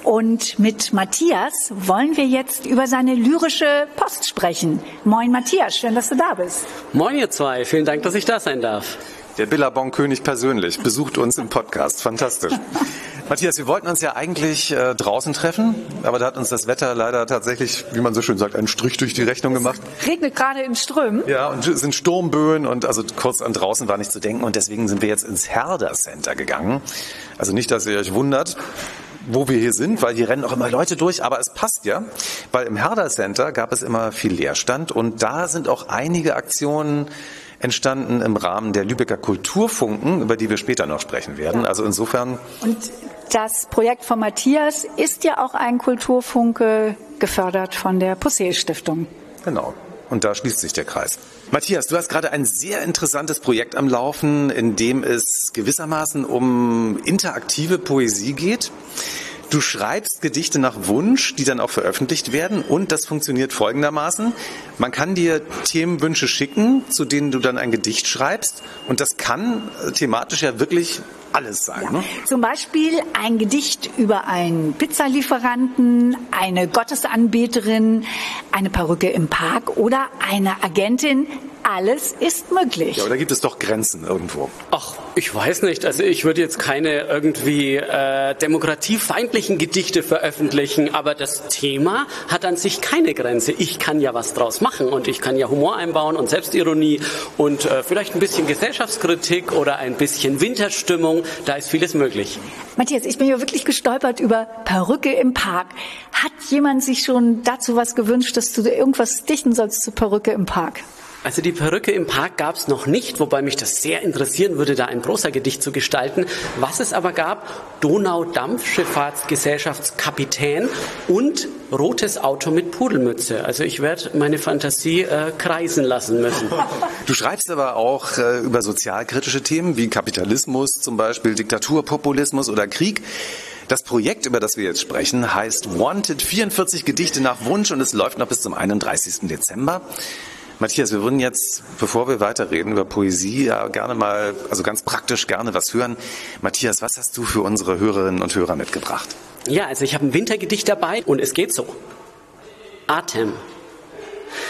Und mit Matthias wollen wir jetzt über seine lyrische Post sprechen. Moin Matthias, schön, dass du da bist. Moin ihr zwei, vielen Dank, dass ich da sein darf. Der Billabong-König persönlich besucht uns im Podcast. Fantastisch. Matthias, wir wollten uns ja eigentlich äh, draußen treffen, aber da hat uns das Wetter leider tatsächlich, wie man so schön sagt, einen Strich durch die Rechnung gemacht. Regnet gerade in Strömen. Ja, und es sind Sturmböen und also kurz an draußen war nicht zu denken und deswegen sind wir jetzt ins Herder Center gegangen. Also nicht, dass ihr euch wundert, wo wir hier sind, weil hier rennen auch immer Leute durch, aber es passt ja, weil im Herder Center gab es immer viel Leerstand und da sind auch einige Aktionen entstanden im Rahmen der Lübecker Kulturfunken, über die wir später noch sprechen werden. Also insofern Und das Projekt von Matthias ist ja auch ein Kulturfunke gefördert von der Possel Stiftung. Genau. Und da schließt sich der Kreis. Matthias, du hast gerade ein sehr interessantes Projekt am Laufen, in dem es gewissermaßen um interaktive Poesie geht. Du schreibst Gedichte nach Wunsch, die dann auch veröffentlicht werden und das funktioniert folgendermaßen. Man kann dir Themenwünsche schicken, zu denen du dann ein Gedicht schreibst und das kann äh, thematisch ja wirklich alles sein. Ne? Zum Beispiel ein Gedicht über einen Pizzalieferanten, eine Gottesanbeterin, eine Perücke im Park oder eine Agentin. Alles ist möglich. Ja, aber da gibt es doch Grenzen irgendwo. Ach, ich weiß nicht. Also ich würde jetzt keine irgendwie äh, demokratiefeindlichen Gedichte veröffentlichen, aber das Thema hat an sich keine Grenze. Ich kann ja was draus machen und ich kann ja Humor einbauen und Selbstironie und äh, vielleicht ein bisschen Gesellschaftskritik oder ein bisschen Winterstimmung. Da ist vieles möglich. Matthias, ich bin ja wirklich gestolpert über Perücke im Park. Hat jemand sich schon dazu was gewünscht, dass du irgendwas dichten sollst zu Perücke im Park? Also die Perücke im Park gab es noch nicht, wobei mich das sehr interessieren würde, da ein Prosa-Gedicht zu gestalten. Was es aber gab, Donaudampfschifffahrtsgesellschaftskapitän und rotes Auto mit Pudelmütze. Also ich werde meine Fantasie äh, kreisen lassen müssen. Du schreibst aber auch äh, über sozialkritische Themen wie Kapitalismus zum Beispiel, Diktatur, Populismus oder Krieg. Das Projekt, über das wir jetzt sprechen, heißt Wanted 44 Gedichte nach Wunsch und es läuft noch bis zum 31. Dezember. Matthias, wir würden jetzt, bevor wir weiterreden über Poesie, ja gerne mal, also ganz praktisch gerne was hören. Matthias, was hast du für unsere Hörerinnen und Hörer mitgebracht? Ja, also ich habe ein Wintergedicht dabei und es geht so. Atem.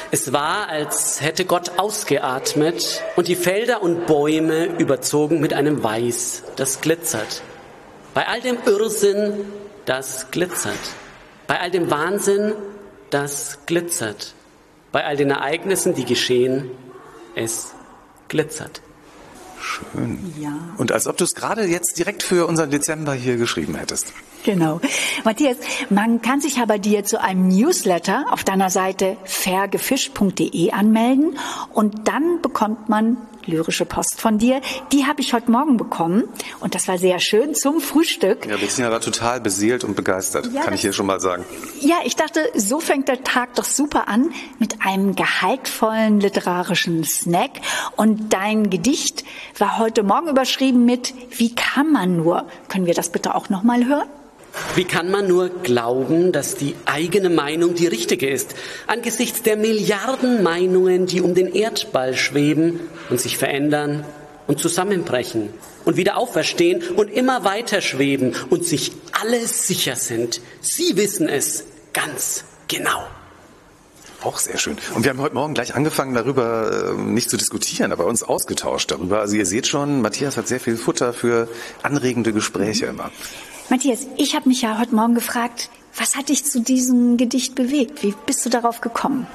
Es war, als hätte Gott ausgeatmet und die Felder und Bäume überzogen mit einem Weiß, das glitzert. Bei all dem Irrsinn, das glitzert. Bei all dem Wahnsinn, das glitzert. Bei all den Ereignissen, die geschehen, es glitzert. Schön. Ja. Und als ob du es gerade jetzt direkt für unseren Dezember hier geschrieben hättest. Genau. Matthias, man kann sich aber dir zu einem Newsletter auf deiner Seite fairgefischt.de anmelden und dann bekommt man lyrische Post von dir. Die habe ich heute Morgen bekommen und das war sehr schön zum Frühstück. Ja, Bettina war total beseelt und begeistert, ja, kann ich hier schon mal sagen. Ja, ich dachte, so fängt der Tag doch super an mit einem gehaltvollen literarischen Snack und dein Gedicht war heute Morgen überschrieben mit Wie kann man nur? Können wir das bitte auch noch mal hören? Wie kann man nur glauben, dass die eigene Meinung die richtige ist, angesichts der Milliarden Meinungen, die um den Erdball schweben und sich verändern und zusammenbrechen und wieder auferstehen und immer weiter schweben und sich alle sicher sind. Sie wissen es ganz genau. Auch sehr schön. Und wir haben heute Morgen gleich angefangen, darüber äh, nicht zu diskutieren, aber uns ausgetauscht darüber. Also ihr seht schon, Matthias hat sehr viel Futter für anregende Gespräche immer. Matthias, ich habe mich ja heute Morgen gefragt, was hat dich zu diesem Gedicht bewegt? Wie bist du darauf gekommen?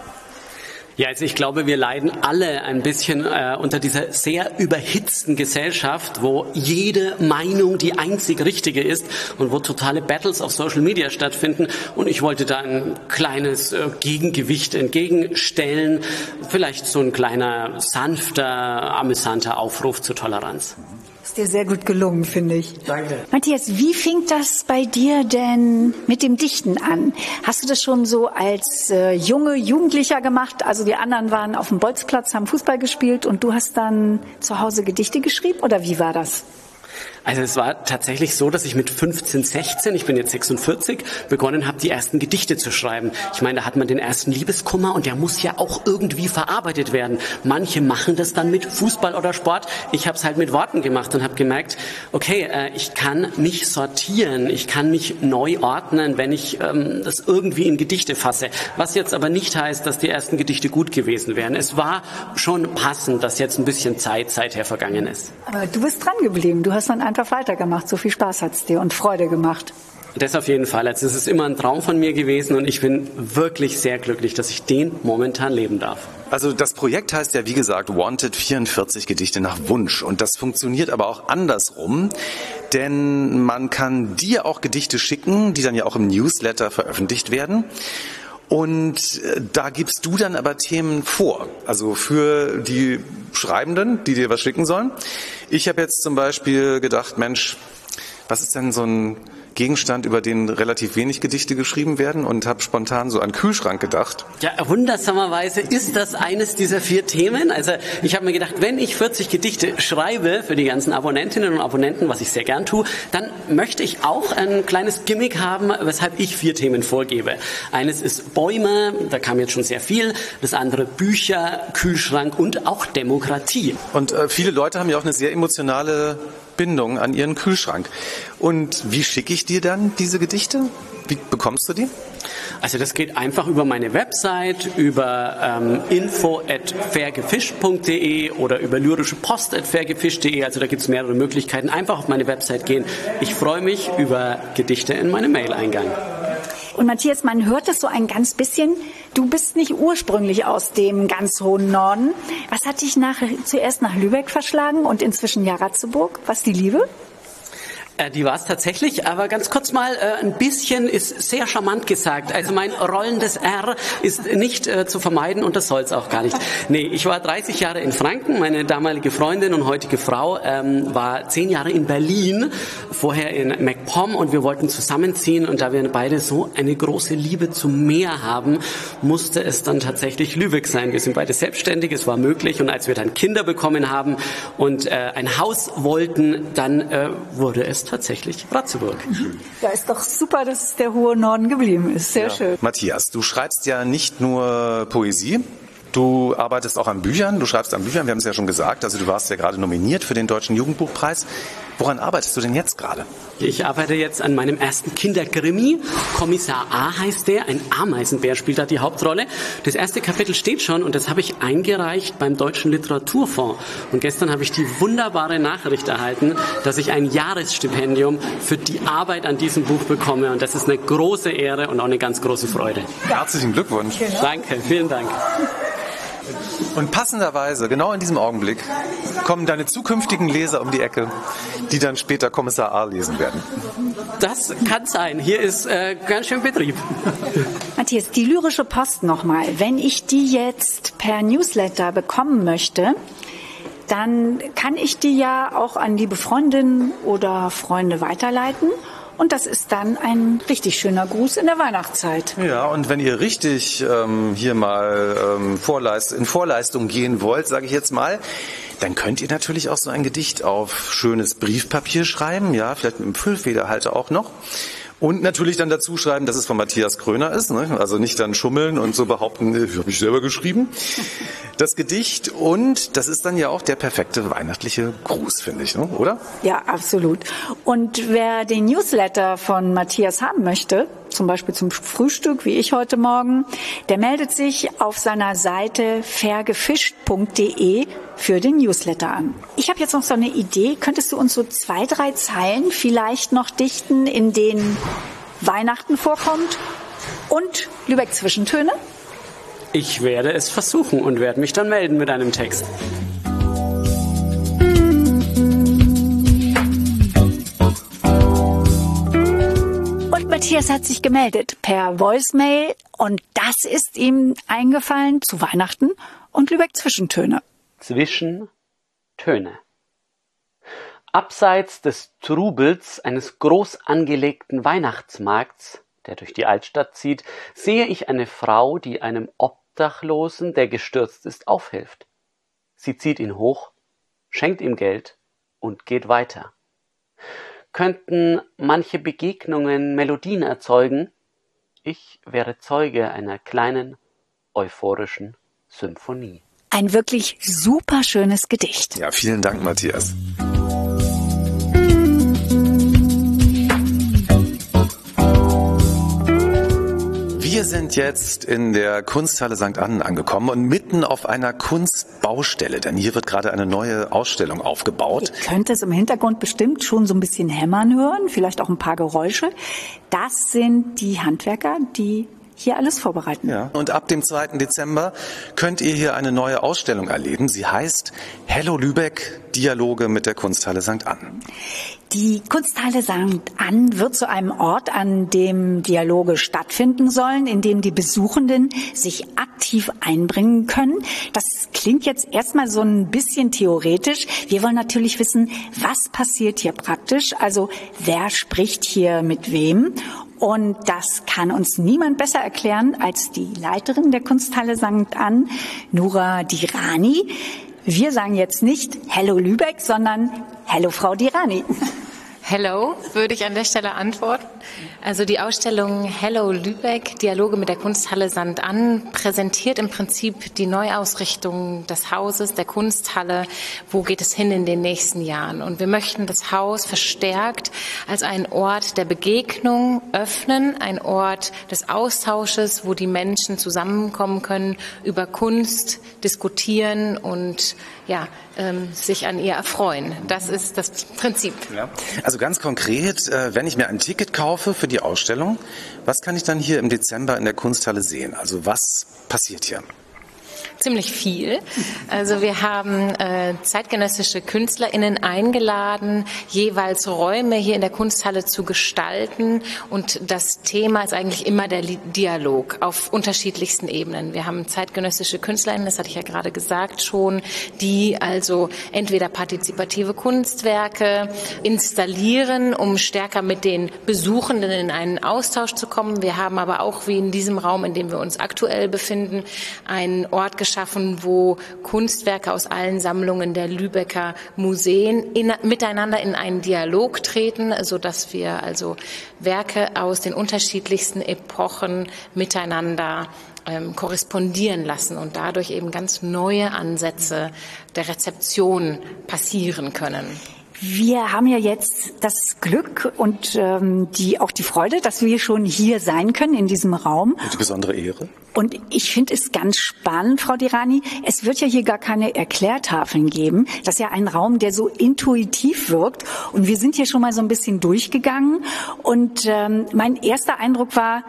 Ja, also ich glaube, wir leiden alle ein bisschen äh, unter dieser sehr überhitzten Gesellschaft, wo jede Meinung die einzig richtige ist und wo totale Battles auf Social Media stattfinden. Und ich wollte da ein kleines äh, Gegengewicht entgegenstellen, vielleicht so ein kleiner sanfter, amüsanter Aufruf zur Toleranz. Ist dir sehr gut gelungen, finde ich. Danke. Matthias, wie fing das bei dir denn mit dem Dichten an? Hast du das schon so als äh, junge Jugendlicher gemacht? Also die anderen waren auf dem Bolzplatz, haben Fußball gespielt und du hast dann zu Hause Gedichte geschrieben oder wie war das? Also es war tatsächlich so, dass ich mit 15, 16, ich bin jetzt 46, begonnen habe, die ersten Gedichte zu schreiben. Ich meine, da hat man den ersten Liebeskummer und der muss ja auch irgendwie verarbeitet werden. Manche machen das dann mit Fußball oder Sport. Ich habe es halt mit Worten gemacht und habe gemerkt, okay, äh, ich kann mich sortieren, ich kann mich neu ordnen, wenn ich ähm, das irgendwie in Gedichte fasse. Was jetzt aber nicht heißt, dass die ersten Gedichte gut gewesen wären. Es war schon passend, dass jetzt ein bisschen Zeit seither vergangen ist. Aber du bist dran geblieben. Du hast dann einfach weitergemacht. So viel Spaß hat es dir und Freude gemacht. Das auf jeden Fall. Also es ist immer ein Traum von mir gewesen und ich bin wirklich sehr glücklich, dass ich den momentan leben darf. Also das Projekt heißt ja wie gesagt Wanted 44 Gedichte nach Wunsch und das funktioniert aber auch andersrum, denn man kann dir auch Gedichte schicken, die dann ja auch im Newsletter veröffentlicht werden. Und äh, da gibst du dann aber Themen vor, also für die Schreibenden, die dir was schicken sollen. Ich habe jetzt zum Beispiel gedacht, Mensch, was ist denn so ein Gegenstand, über den relativ wenig Gedichte geschrieben werden und habe spontan so an Kühlschrank gedacht. Ja, wundersamerweise ist das eines dieser vier Themen. Also ich habe mir gedacht, wenn ich 40 Gedichte schreibe für die ganzen Abonnentinnen und Abonnenten, was ich sehr gern tue, dann möchte ich auch ein kleines Gimmick haben, weshalb ich vier Themen vorgebe. Eines ist Bäume, da kam jetzt schon sehr viel. Das andere Bücher, Kühlschrank und auch Demokratie. Und äh, viele Leute haben ja auch eine sehr emotionale Bindung an ihren Kühlschrank. Und wie schicke ich dir dann diese Gedichte? Wie bekommst du die? Also das geht einfach über meine Website, über ähm, info at oder über lyrische Post at fairgefischt.de. Also da gibt es mehrere Möglichkeiten. Einfach auf meine Website gehen. Ich freue mich über Gedichte in meinem Mail-Eingang. Und Matthias, man hört es so ein ganz bisschen. Du bist nicht ursprünglich aus dem ganz hohen Norden. Was hat dich nach, zuerst nach Lübeck verschlagen und inzwischen ja Ratzeburg? Was die Liebe? Äh, die war es tatsächlich, aber ganz kurz mal, äh, ein bisschen ist sehr charmant gesagt. Also mein rollendes R ist nicht äh, zu vermeiden und das soll es auch gar nicht. Nee, ich war 30 Jahre in Franken, meine damalige Freundin und heutige Frau ähm, war zehn Jahre in Berlin, vorher in MacPom und wir wollten zusammenziehen und da wir beide so eine große Liebe zum Meer haben, musste es dann tatsächlich Lübeck sein. Wir sind beide selbstständig, es war möglich und als wir dann Kinder bekommen haben und äh, ein Haus wollten, dann äh, wurde es ist tatsächlich Ratzeburg. Ja, ist doch super, dass es der hohe Norden geblieben ist. Sehr schön. Matthias, du schreibst ja nicht nur Poesie, du arbeitest auch an Büchern, du schreibst an Büchern, wir haben es ja schon gesagt, also du warst ja gerade nominiert für den Deutschen Jugendbuchpreis. Woran arbeitest du denn jetzt gerade? Ich arbeite jetzt an meinem ersten Kinderkrimi. Kommissar A heißt der. Ein Ameisenbär spielt da die Hauptrolle. Das erste Kapitel steht schon und das habe ich eingereicht beim Deutschen Literaturfonds. Und gestern habe ich die wunderbare Nachricht erhalten, dass ich ein Jahresstipendium für die Arbeit an diesem Buch bekomme. Und das ist eine große Ehre und auch eine ganz große Freude. Herzlichen Glückwunsch. Danke, vielen Dank. Und passenderweise, genau in diesem Augenblick, kommen deine zukünftigen Leser um die Ecke, die dann später Kommissar A lesen werden. Das kann sein. Hier ist äh, ganz schön Betrieb. Matthias, die lyrische Post nochmal. Wenn ich die jetzt per Newsletter bekommen möchte, dann kann ich die ja auch an liebe Freundinnen oder Freunde weiterleiten. Und das ist dann ein richtig schöner Gruß in der Weihnachtszeit. Ja, und wenn ihr richtig ähm, hier mal ähm, Vorleist in Vorleistung gehen wollt, sage ich jetzt mal, dann könnt ihr natürlich auch so ein Gedicht auf schönes Briefpapier schreiben, ja, vielleicht mit einem Füllfederhalter auch noch. Und natürlich dann dazu schreiben, dass es von Matthias Kröner ist. Ne? Also nicht dann schummeln und so behaupten, äh, habe ich selber geschrieben. Das Gedicht und das ist dann ja auch der perfekte weihnachtliche Gruß, finde ich, ne? oder? Ja, absolut. Und wer den Newsletter von Matthias haben möchte, zum Beispiel zum Frühstück, wie ich heute Morgen, der meldet sich auf seiner Seite fairgefischt.de für den Newsletter an. Ich habe jetzt noch so eine Idee. Könntest du uns so zwei, drei Zeilen vielleicht noch dichten, in denen Weihnachten vorkommt und Lübeck Zwischentöne? Ich werde es versuchen und werde mich dann melden mit einem Text. Matthias hat sich gemeldet per Voicemail und das ist ihm eingefallen zu Weihnachten und Lübeck Zwischentöne. Zwischentöne. Abseits des Trubels eines groß angelegten Weihnachtsmarkts, der durch die Altstadt zieht, sehe ich eine Frau, die einem Obdachlosen, der gestürzt ist, aufhilft. Sie zieht ihn hoch, schenkt ihm Geld und geht weiter. Könnten manche Begegnungen Melodien erzeugen? Ich wäre Zeuge einer kleinen, euphorischen Symphonie. Ein wirklich super schönes Gedicht. Ja, vielen Dank, Matthias. Wir sind jetzt in der Kunsthalle St. Annen angekommen und mitten auf einer Kunstbaustelle, denn hier wird gerade eine neue Ausstellung aufgebaut. Ihr könnt es im Hintergrund bestimmt schon so ein bisschen hämmern hören, vielleicht auch ein paar Geräusche. Das sind die Handwerker, die hier alles vorbereiten. Ja. Und ab dem 2. Dezember könnt ihr hier eine neue Ausstellung erleben. Sie heißt Hello Lübeck, Dialoge mit der Kunsthalle St. Annen. Die Kunsthalle St. Ann wird zu einem Ort, an dem Dialoge stattfinden sollen, in dem die Besuchenden sich aktiv einbringen können. Das klingt jetzt erstmal so ein bisschen theoretisch. Wir wollen natürlich wissen, was passiert hier praktisch? Also wer spricht hier mit wem? Und das kann uns niemand besser erklären als die Leiterin der Kunsthalle St. Ann, Nura Dirani. Wir sagen jetzt nicht Hello Lübeck, sondern Hello Frau Dirani. Hello, würde ich an der Stelle antworten. Also die Ausstellung Hello Lübeck, Dialoge mit der Kunsthalle Sand an, präsentiert im Prinzip die Neuausrichtung des Hauses, der Kunsthalle. Wo geht es hin in den nächsten Jahren? Und wir möchten das Haus verstärkt als einen Ort der Begegnung öffnen, ein Ort des Austausches, wo die Menschen zusammenkommen können, über Kunst diskutieren und ja, ähm, sich an ihr erfreuen. Das ist das Prinzip. Ja. Also ganz konkret, äh, wenn ich mir ein Ticket kaufe für die Ausstellung, was kann ich dann hier im Dezember in der Kunsthalle sehen? Also was passiert hier? Ziemlich viel. Also wir haben äh, zeitgenössische KünstlerInnen eingeladen, jeweils Räume hier in der Kunsthalle zu gestalten. Und das Thema ist eigentlich immer der Dialog auf unterschiedlichsten Ebenen. Wir haben zeitgenössische KünstlerInnen, das hatte ich ja gerade gesagt schon, die also entweder partizipative Kunstwerke installieren, um stärker mit den Besuchenden in einen Austausch zu kommen. Wir haben aber auch, wie in diesem Raum, in dem wir uns aktuell befinden, einen Ort geschaffen, wo Kunstwerke aus allen Sammlungen der Lübecker Museen in, miteinander in einen Dialog treten, so dass wir also Werke aus den unterschiedlichsten Epochen miteinander ähm, korrespondieren lassen und dadurch eben ganz neue Ansätze der Rezeption passieren können. Wir haben ja jetzt das Glück und ähm, die, auch die Freude, dass wir schon hier sein können in diesem Raum. Die besondere Ehre. Und ich finde es ganz spannend, Frau Dirani. Es wird ja hier gar keine Erklärtafeln geben. Das ist ja ein Raum, der so intuitiv wirkt. Und wir sind hier schon mal so ein bisschen durchgegangen. Und ähm, mein erster Eindruck war,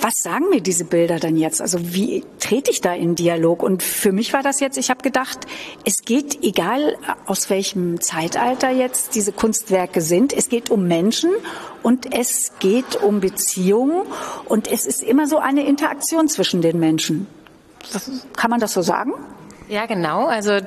was sagen mir diese Bilder dann jetzt? Also wie trete ich da in Dialog? Und für mich war das jetzt, ich habe gedacht, es geht, egal aus welchem Zeitalter jetzt diese Kunstwerke sind, es geht um Menschen und es geht um Beziehungen und es ist immer so eine Interaktion zwischen den Menschen. Kann man das so sagen? Ja, genau. Also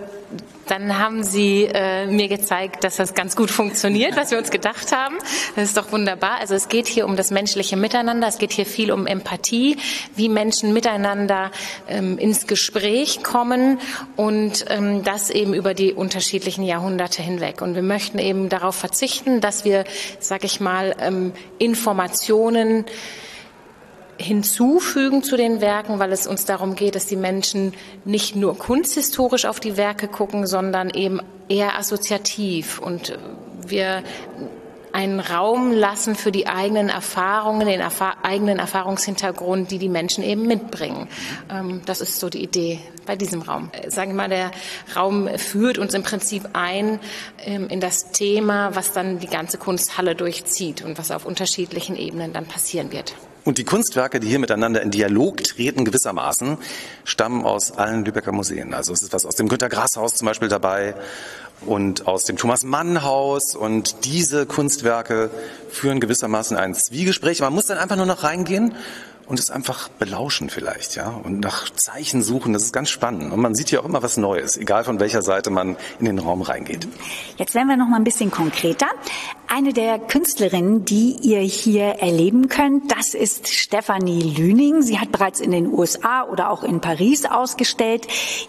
dann haben Sie äh, mir gezeigt, dass das ganz gut funktioniert, was wir uns gedacht haben. Das ist doch wunderbar. Also es geht hier um das menschliche Miteinander. Es geht hier viel um Empathie, wie Menschen miteinander ähm, ins Gespräch kommen und ähm, das eben über die unterschiedlichen Jahrhunderte hinweg. Und wir möchten eben darauf verzichten, dass wir, sag ich mal, ähm, Informationen hinzufügen zu den Werken, weil es uns darum geht, dass die Menschen nicht nur kunsthistorisch auf die Werke gucken, sondern eben eher assoziativ und wir einen Raum lassen für die eigenen Erfahrungen, den Erfa eigenen Erfahrungshintergrund, die die Menschen eben mitbringen. Ähm, das ist so die Idee bei diesem Raum. Äh, sagen wir mal, der Raum führt uns im Prinzip ein ähm, in das Thema, was dann die ganze Kunsthalle durchzieht und was auf unterschiedlichen Ebenen dann passieren wird. Und die Kunstwerke, die hier miteinander in Dialog treten, gewissermaßen, stammen aus allen Lübecker Museen. Also es ist was aus dem Günter Grass Haus zum Beispiel dabei und aus dem Thomas Mann Haus. Und diese Kunstwerke führen gewissermaßen ein Zwiegespräch. Man muss dann einfach nur noch reingehen und es einfach belauschen vielleicht, ja, und nach Zeichen suchen. Das ist ganz spannend. Und man sieht ja auch immer was Neues, egal von welcher Seite man in den Raum reingeht. Jetzt werden wir noch mal ein bisschen konkreter. Eine der Künstlerinnen, die ihr hier erleben könnt, das ist Stefanie Lüning. Sie hat bereits in den USA oder auch in Paris ausgestellt.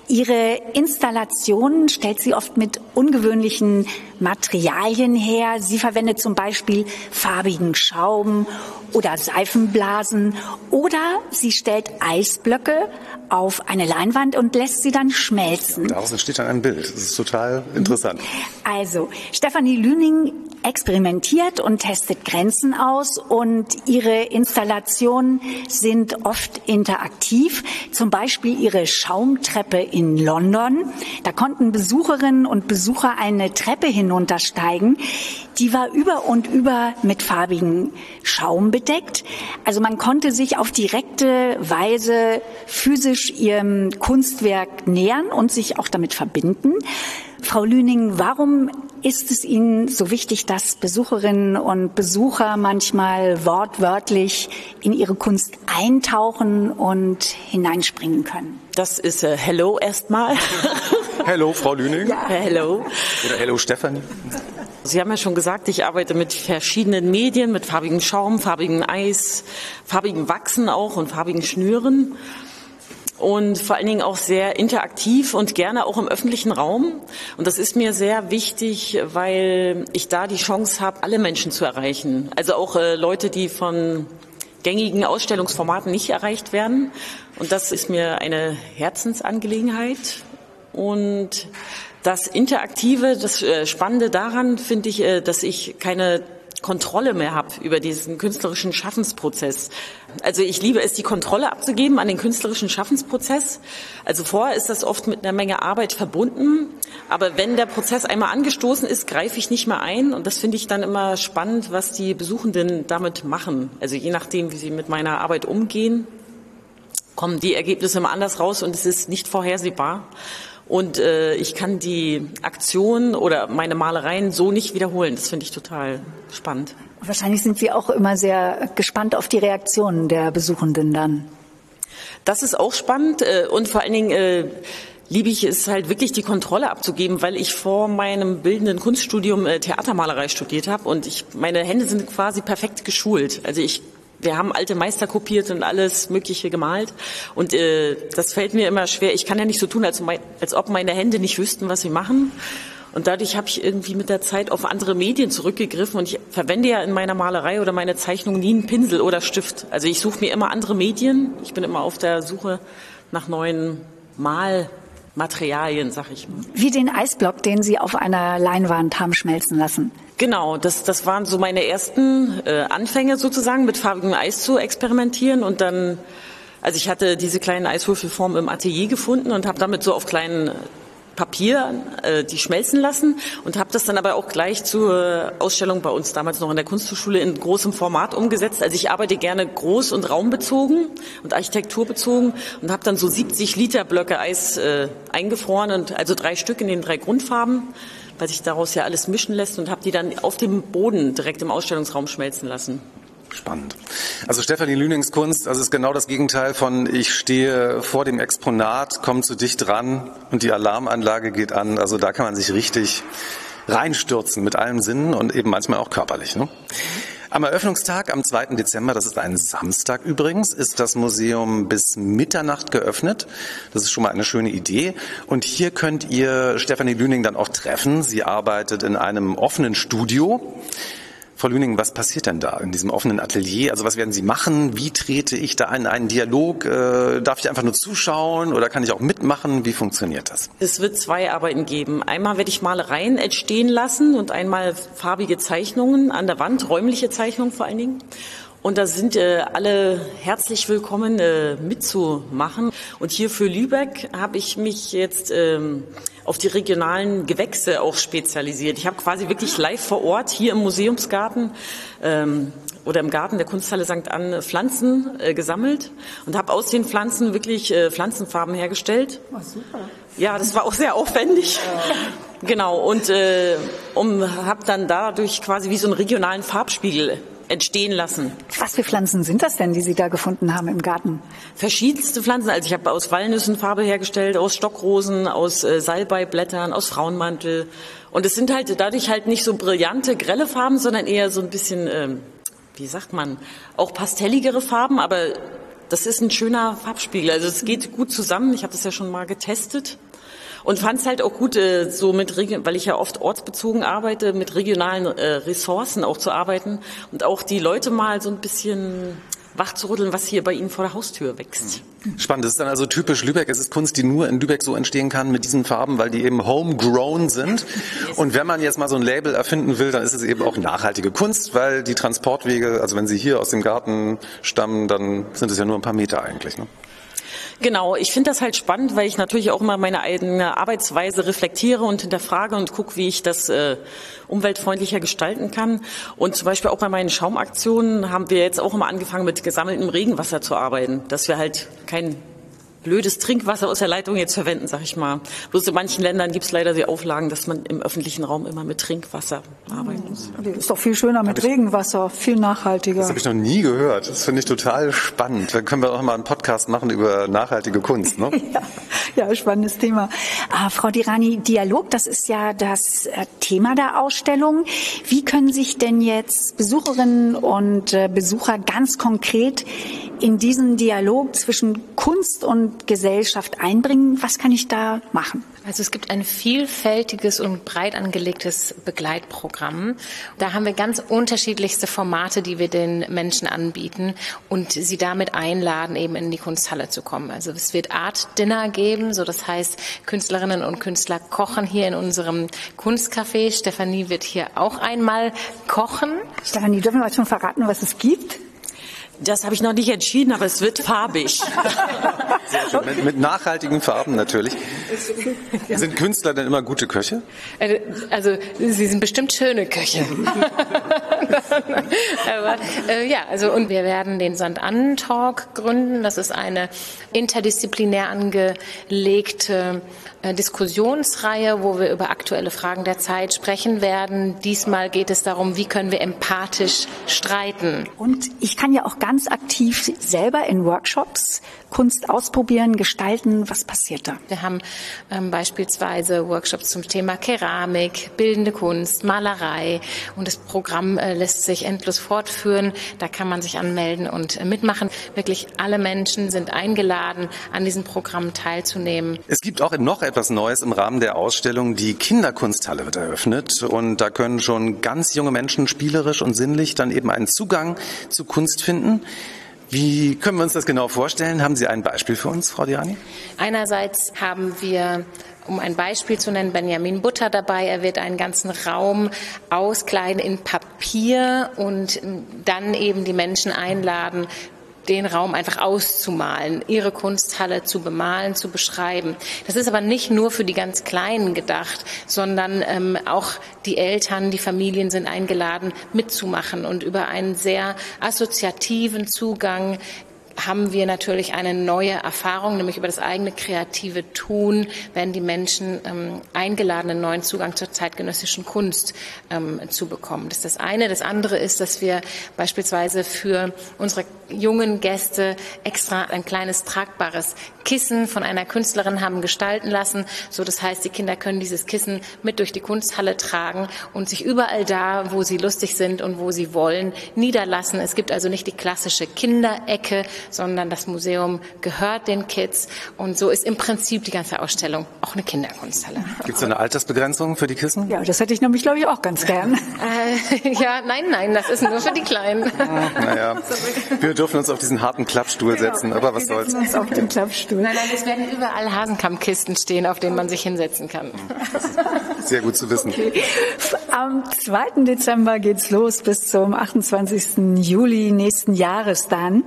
Ihre Installationen stellt sie oft mit ungewöhnlichen Materialien her. Sie verwendet zum Beispiel farbigen Schaum oder Seifenblasen oder sie stellt Eisblöcke auf eine Leinwand und lässt sie dann schmelzen. Daraus entsteht dann ein Bild. Das ist total interessant. Also, Stefanie Lüning experimentiert und testet Grenzen aus und ihre Installationen sind oft interaktiv. Zum Beispiel ihre Schaumtreppe in London. Da konnten Besucherinnen und Besucher eine Treppe hinuntersteigen. Die war über und über mit farbigen Schaum bedeckt. Also man konnte sich auf direkte Weise physisch ihrem Kunstwerk nähern und sich auch damit verbinden. Frau Lüning, warum ist es Ihnen so wichtig, dass Besucherinnen und Besucher manchmal wortwörtlich in ihre Kunst eintauchen und hineinspringen können? Das ist äh, Hello erstmal. Hello, Frau Lüning. Ja. Hello. Oder Hello, Stefanie. Sie haben ja schon gesagt, ich arbeite mit verschiedenen Medien, mit farbigem Schaum, farbigem Eis, farbigem Wachsen auch und farbigen Schnüren und vor allen Dingen auch sehr interaktiv und gerne auch im öffentlichen Raum. Und das ist mir sehr wichtig, weil ich da die Chance habe, alle Menschen zu erreichen. Also auch äh, Leute, die von gängigen Ausstellungsformaten nicht erreicht werden. Und das ist mir eine Herzensangelegenheit. Und das Interaktive, das äh, Spannende daran finde ich, äh, dass ich keine Kontrolle mehr habe über diesen künstlerischen Schaffensprozess. Also ich liebe es, die Kontrolle abzugeben an den künstlerischen Schaffensprozess. Also vorher ist das oft mit einer Menge Arbeit verbunden. Aber wenn der Prozess einmal angestoßen ist, greife ich nicht mehr ein. Und das finde ich dann immer spannend, was die Besuchenden damit machen. Also je nachdem, wie sie mit meiner Arbeit umgehen, kommen die Ergebnisse immer anders raus und es ist nicht vorhersehbar. Und äh, ich kann die Aktion oder meine Malereien so nicht wiederholen. Das finde ich total spannend. Wahrscheinlich sind Sie auch immer sehr gespannt auf die Reaktionen der Besuchenden dann. Das ist auch spannend äh, und vor allen Dingen äh, liebe ich es halt wirklich die Kontrolle abzugeben, weil ich vor meinem bildenden Kunststudium äh, Theatermalerei studiert habe und ich meine Hände sind quasi perfekt geschult. Also ich wir haben alte Meister kopiert und alles Mögliche gemalt. Und äh, das fällt mir immer schwer. Ich kann ja nicht so tun, als, mein, als ob meine Hände nicht wüssten, was sie machen. Und dadurch habe ich irgendwie mit der Zeit auf andere Medien zurückgegriffen. Und ich verwende ja in meiner Malerei oder meiner Zeichnung nie einen Pinsel oder Stift. Also ich suche mir immer andere Medien. Ich bin immer auf der Suche nach neuen Malmaterialien, sag ich mal. Wie den Eisblock, den Sie auf einer Leinwand haben schmelzen lassen. Genau, das, das waren so meine ersten äh, Anfänge sozusagen, mit farbigem Eis zu experimentieren und dann, also ich hatte diese kleinen Eiswürfelformen im Atelier gefunden und habe damit so auf kleinen Papier äh, die schmelzen lassen und habe das dann aber auch gleich zur Ausstellung bei uns damals noch in der Kunsthochschule in großem Format umgesetzt. Also ich arbeite gerne groß und raumbezogen und architekturbezogen und habe dann so 70 Liter Blöcke Eis äh, eingefroren und also drei Stück in den drei Grundfarben weil sich daraus ja alles mischen lässt und habe die dann auf dem Boden direkt im Ausstellungsraum schmelzen lassen. Spannend. Also Stefanie Lünings Kunst, also ist genau das Gegenteil von ich stehe vor dem Exponat, komme zu dicht dran und die Alarmanlage geht an. Also da kann man sich richtig reinstürzen mit allen Sinnen und eben manchmal auch körperlich. Ne? Am Eröffnungstag am 2. Dezember, das ist ein Samstag übrigens, ist das Museum bis Mitternacht geöffnet. Das ist schon mal eine schöne Idee. Und hier könnt ihr Stefanie Lüning dann auch treffen. Sie arbeitet in einem offenen Studio. Frau Lüning, was passiert denn da in diesem offenen Atelier? Also was werden Sie machen? Wie trete ich da in einen Dialog? Äh, darf ich einfach nur zuschauen oder kann ich auch mitmachen? Wie funktioniert das? Es wird zwei Arbeiten geben. Einmal werde ich Malereien entstehen lassen und einmal farbige Zeichnungen an der Wand, räumliche Zeichnungen vor allen Dingen. Und da sind äh, alle herzlich willkommen äh, mitzumachen. Und hier für Lübeck habe ich mich jetzt ähm, auf die regionalen Gewächse auch spezialisiert. Ich habe quasi wirklich live vor Ort hier im Museumsgarten ähm, oder im Garten der Kunsthalle St. Anne Pflanzen äh, gesammelt und habe aus den Pflanzen wirklich äh, Pflanzenfarben hergestellt. Oh, super. Ja, das war auch sehr aufwendig. Genau, und äh, um, habe dann dadurch quasi wie so einen regionalen Farbspiegel entstehen lassen. Was für Pflanzen sind das denn, die Sie da gefunden haben im Garten? Verschiedenste Pflanzen. Also ich habe aus Walnüssen Farbe hergestellt, aus Stockrosen, aus äh, Salbeiblättern, aus Frauenmantel. Und es sind halt dadurch halt nicht so brillante, grelle Farben, sondern eher so ein bisschen, ähm, wie sagt man, auch pastelligere Farben. Aber das ist ein schöner Farbspiegel. Also es geht gut zusammen. Ich habe das ja schon mal getestet und fand es halt auch gut, äh, so mit, weil ich ja oft ortsbezogen arbeite, mit regionalen äh, Ressourcen auch zu arbeiten und auch die Leute mal so ein bisschen wachzurütteln, was hier bei Ihnen vor der Haustür wächst. Spannend. Das ist dann also typisch Lübeck. Es ist Kunst, die nur in Lübeck so entstehen kann mit diesen Farben, weil die eben homegrown sind. Und wenn man jetzt mal so ein Label erfinden will, dann ist es eben auch nachhaltige Kunst, weil die Transportwege, also wenn sie hier aus dem Garten stammen, dann sind es ja nur ein paar Meter eigentlich. Ne? Genau, ich finde das halt spannend, weil ich natürlich auch immer meine eigene Arbeitsweise reflektiere und hinterfrage und gucke, wie ich das äh, umweltfreundlicher gestalten kann. Und zum Beispiel auch bei meinen Schaumaktionen haben wir jetzt auch immer angefangen, mit gesammeltem Regenwasser zu arbeiten, dass wir halt kein blödes Trinkwasser aus der Leitung jetzt verwenden, sag ich mal. Bloß in manchen Ländern gibt es leider die Auflagen, dass man im öffentlichen Raum immer mit Trinkwasser arbeiten muss. Ist doch viel schöner mit Regenwasser, viel nachhaltiger. Das habe ich noch nie gehört. Das finde ich total spannend. Dann können wir auch mal einen Podcast machen über nachhaltige Kunst. Ne? ja, ja, spannendes Thema. Ah, Frau Dirani, Dialog, das ist ja das äh, Thema der Ausstellung. Wie können sich denn jetzt Besucherinnen und äh, Besucher ganz konkret in diesen Dialog zwischen Kunst und Gesellschaft einbringen? Was kann ich da machen? Also es gibt ein vielfältiges und breit angelegtes Begleitprogramm. Da haben wir ganz unterschiedlichste Formate, die wir den Menschen anbieten und sie damit einladen, eben in die Kunsthalle zu kommen. Also es wird Art Dinner geben, so das heißt Künstlerinnen und Künstler kochen hier in unserem Kunstcafé. Stefanie wird hier auch einmal kochen. Stefanie, dürfen wir schon verraten, was es gibt? Das habe ich noch nicht entschieden, aber es wird farbig. Sehr schön. Mit, mit nachhaltigen Farben natürlich. Sind Künstler denn immer gute Köche? Äh, also sie sind bestimmt schöne Köche. aber äh, ja, also und wir werden den Sand an Talk gründen. Das ist eine interdisziplinär angelegte äh, Diskussionsreihe, wo wir über aktuelle Fragen der Zeit sprechen werden. Diesmal geht es darum, wie können wir empathisch streiten. Und ich kann ja auch ganz aktiv selber in Workshops Kunst ausprobieren, gestalten. Was passiert da? Wir haben ähm, beispielsweise Workshops zum Thema Keramik, bildende Kunst, Malerei und das Programm äh, lässt sich endlos fortführen. Da kann man sich anmelden und mitmachen. Wirklich alle Menschen sind eingeladen, an diesem Programm teilzunehmen. Es gibt auch noch etwas Neues im Rahmen der Ausstellung. Die Kinderkunsthalle wird eröffnet und da können schon ganz junge Menschen spielerisch und sinnlich dann eben einen Zugang zu Kunst finden. Wie können wir uns das genau vorstellen? Haben Sie ein Beispiel für uns, Frau Diani? Einerseits haben wir um ein Beispiel zu nennen, Benjamin Butter dabei. Er wird einen ganzen Raum auskleiden in Papier und dann eben die Menschen einladen, den Raum einfach auszumalen, ihre Kunsthalle zu bemalen, zu beschreiben. Das ist aber nicht nur für die ganz Kleinen gedacht, sondern ähm, auch die Eltern, die Familien sind eingeladen, mitzumachen und über einen sehr assoziativen Zugang haben wir natürlich eine neue Erfahrung, nämlich über das eigene kreative Tun werden die Menschen ähm, eingeladen, einen neuen Zugang zur zeitgenössischen Kunst ähm, zu bekommen. Das ist das eine. Das andere ist, dass wir beispielsweise für unsere jungen Gäste extra ein kleines tragbares Kissen von einer Künstlerin haben gestalten lassen. So, das heißt, die Kinder können dieses Kissen mit durch die Kunsthalle tragen und sich überall da, wo sie lustig sind und wo sie wollen, niederlassen. Es gibt also nicht die klassische Kinderecke, sondern das Museum gehört den Kids. Und so ist im Prinzip die ganze Ausstellung auch eine Kinderkunsthalle. Gibt es eine Altersbegrenzung für die Kissen? Ja, das hätte ich nämlich, glaube ich, auch ganz gern. Äh, ja, nein, nein, das ist nur für die Kleinen. Naja, wir dürfen uns auf diesen harten Klappstuhl setzen, aber was soll's. uns auf den Klappstuhl. Nein, nein, es werden überall Hasenkammkisten stehen, auf denen man sich hinsetzen kann. Sehr gut zu wissen. Okay. Am 2. Dezember geht's los bis zum 28. Juli nächsten Jahres dann.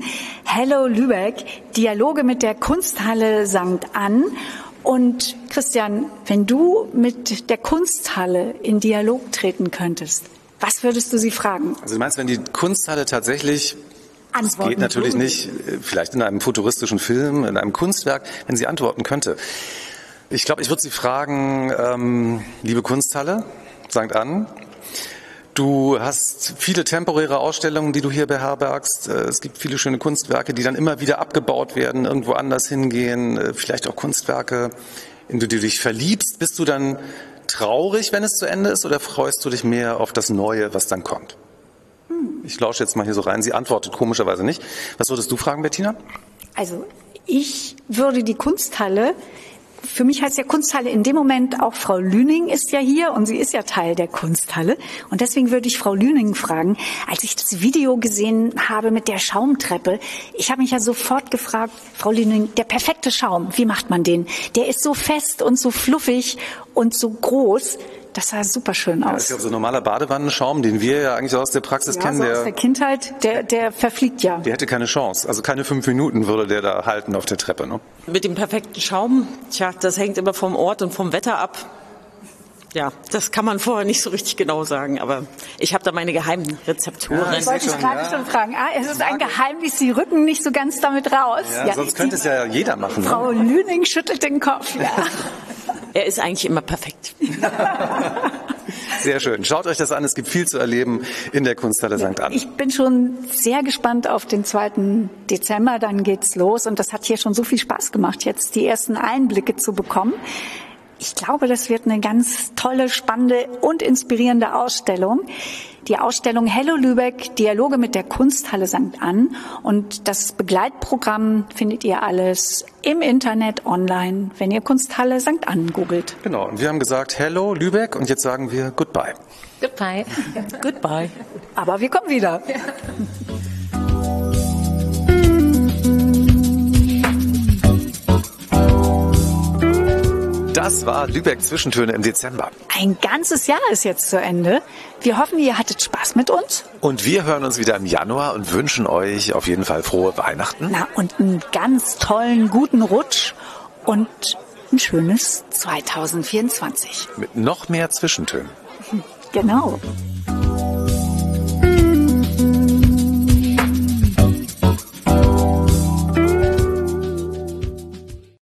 Hello Lübeck, Dialoge mit der Kunsthalle St. Ann. Und Christian, wenn du mit der Kunsthalle in Dialog treten könntest, was würdest du sie fragen? Also du meinst, wenn die Kunsthalle tatsächlich das Antworten geht natürlich nicht, äh, vielleicht in einem futuristischen Film, in einem Kunstwerk, wenn sie antworten könnte. Ich glaube, ich würde Sie fragen, ähm, liebe Kunsthalle, St. Ann, du hast viele temporäre Ausstellungen, die du hier beherbergst. Äh, Es gibt viele schöne Kunstwerke, die dann immer wieder abgebaut werden, irgendwo anders hingehen, äh, vielleicht auch Kunstwerke, in die du dich verliebst. Bist du dann traurig, wenn es zu Ende ist, oder freust du dich mehr auf das Neue, was dann kommt? Ich lausche jetzt mal hier so rein. Sie antwortet komischerweise nicht. Was würdest du fragen, Bettina? Also ich würde die Kunsthalle, für mich heißt ja Kunsthalle in dem Moment auch Frau Lüning ist ja hier und sie ist ja Teil der Kunsthalle. Und deswegen würde ich Frau Lüning fragen, als ich das Video gesehen habe mit der Schaumtreppe, ich habe mich ja sofort gefragt, Frau Lüning, der perfekte Schaum, wie macht man den? Der ist so fest und so fluffig und so groß. Das sah super schön Ja, aus. ich glaube, so ein normaler Badewannenschaum, den wir ja eigentlich aus der Praxis Ja, kennen, so aus der der, Kindheit, der, der verfliegt ja. der hätte keine Chance. Also keine fünf Minuten würde der da halten auf der Treppe. Ne? Mit dem perfekten Schaum, tja, das hängt immer vom Ort und vom Wetter ab. Ja, das kann man vorher nicht so richtig genau sagen, aber ich habe da meine geheimen Rezepturen. Ich wollte es gerade schon fragen. Ah, es ist ein Geheimnis, Sie rücken nicht so ganz damit raus. Ja, sonst könnte es ja jeder machen. Frau Ne? Lüning schüttelt den Kopf. Ja. Er ist eigentlich immer perfekt. Sehr schön. Schaut euch das an. Es gibt viel zu erleben in der Kunsthalle St. Ann. Ich bin schon sehr gespannt auf den 2. Dezember. Dann geht's los. Und das hat hier schon so viel Spaß gemacht, jetzt die ersten Einblicke zu bekommen. Ich glaube, das wird eine ganz tolle, spannende und inspirierende Ausstellung. Die Ausstellung Hello Lübeck, Dialoge mit der Kunsthalle St. Ann. Und das Begleitprogramm findet ihr alles im Internet online, wenn ihr Kunsthalle St. Ann googelt. Genau. Und wir haben gesagt, hello Lübeck und jetzt sagen wir goodbye. Goodbye. Goodbye. Aber wir kommen wieder. Das war Lübeck Zwischentöne im Dezember. Ein ganzes Jahr ist jetzt zu Ende. Wir hoffen, ihr hattet Spaß mit uns. Und wir hören uns wieder im Januar und wünschen euch auf jeden Fall frohe Weihnachten. Na, und einen ganz tollen, guten Rutsch und ein schönes 2024. Mit noch mehr Zwischentönen. Genau.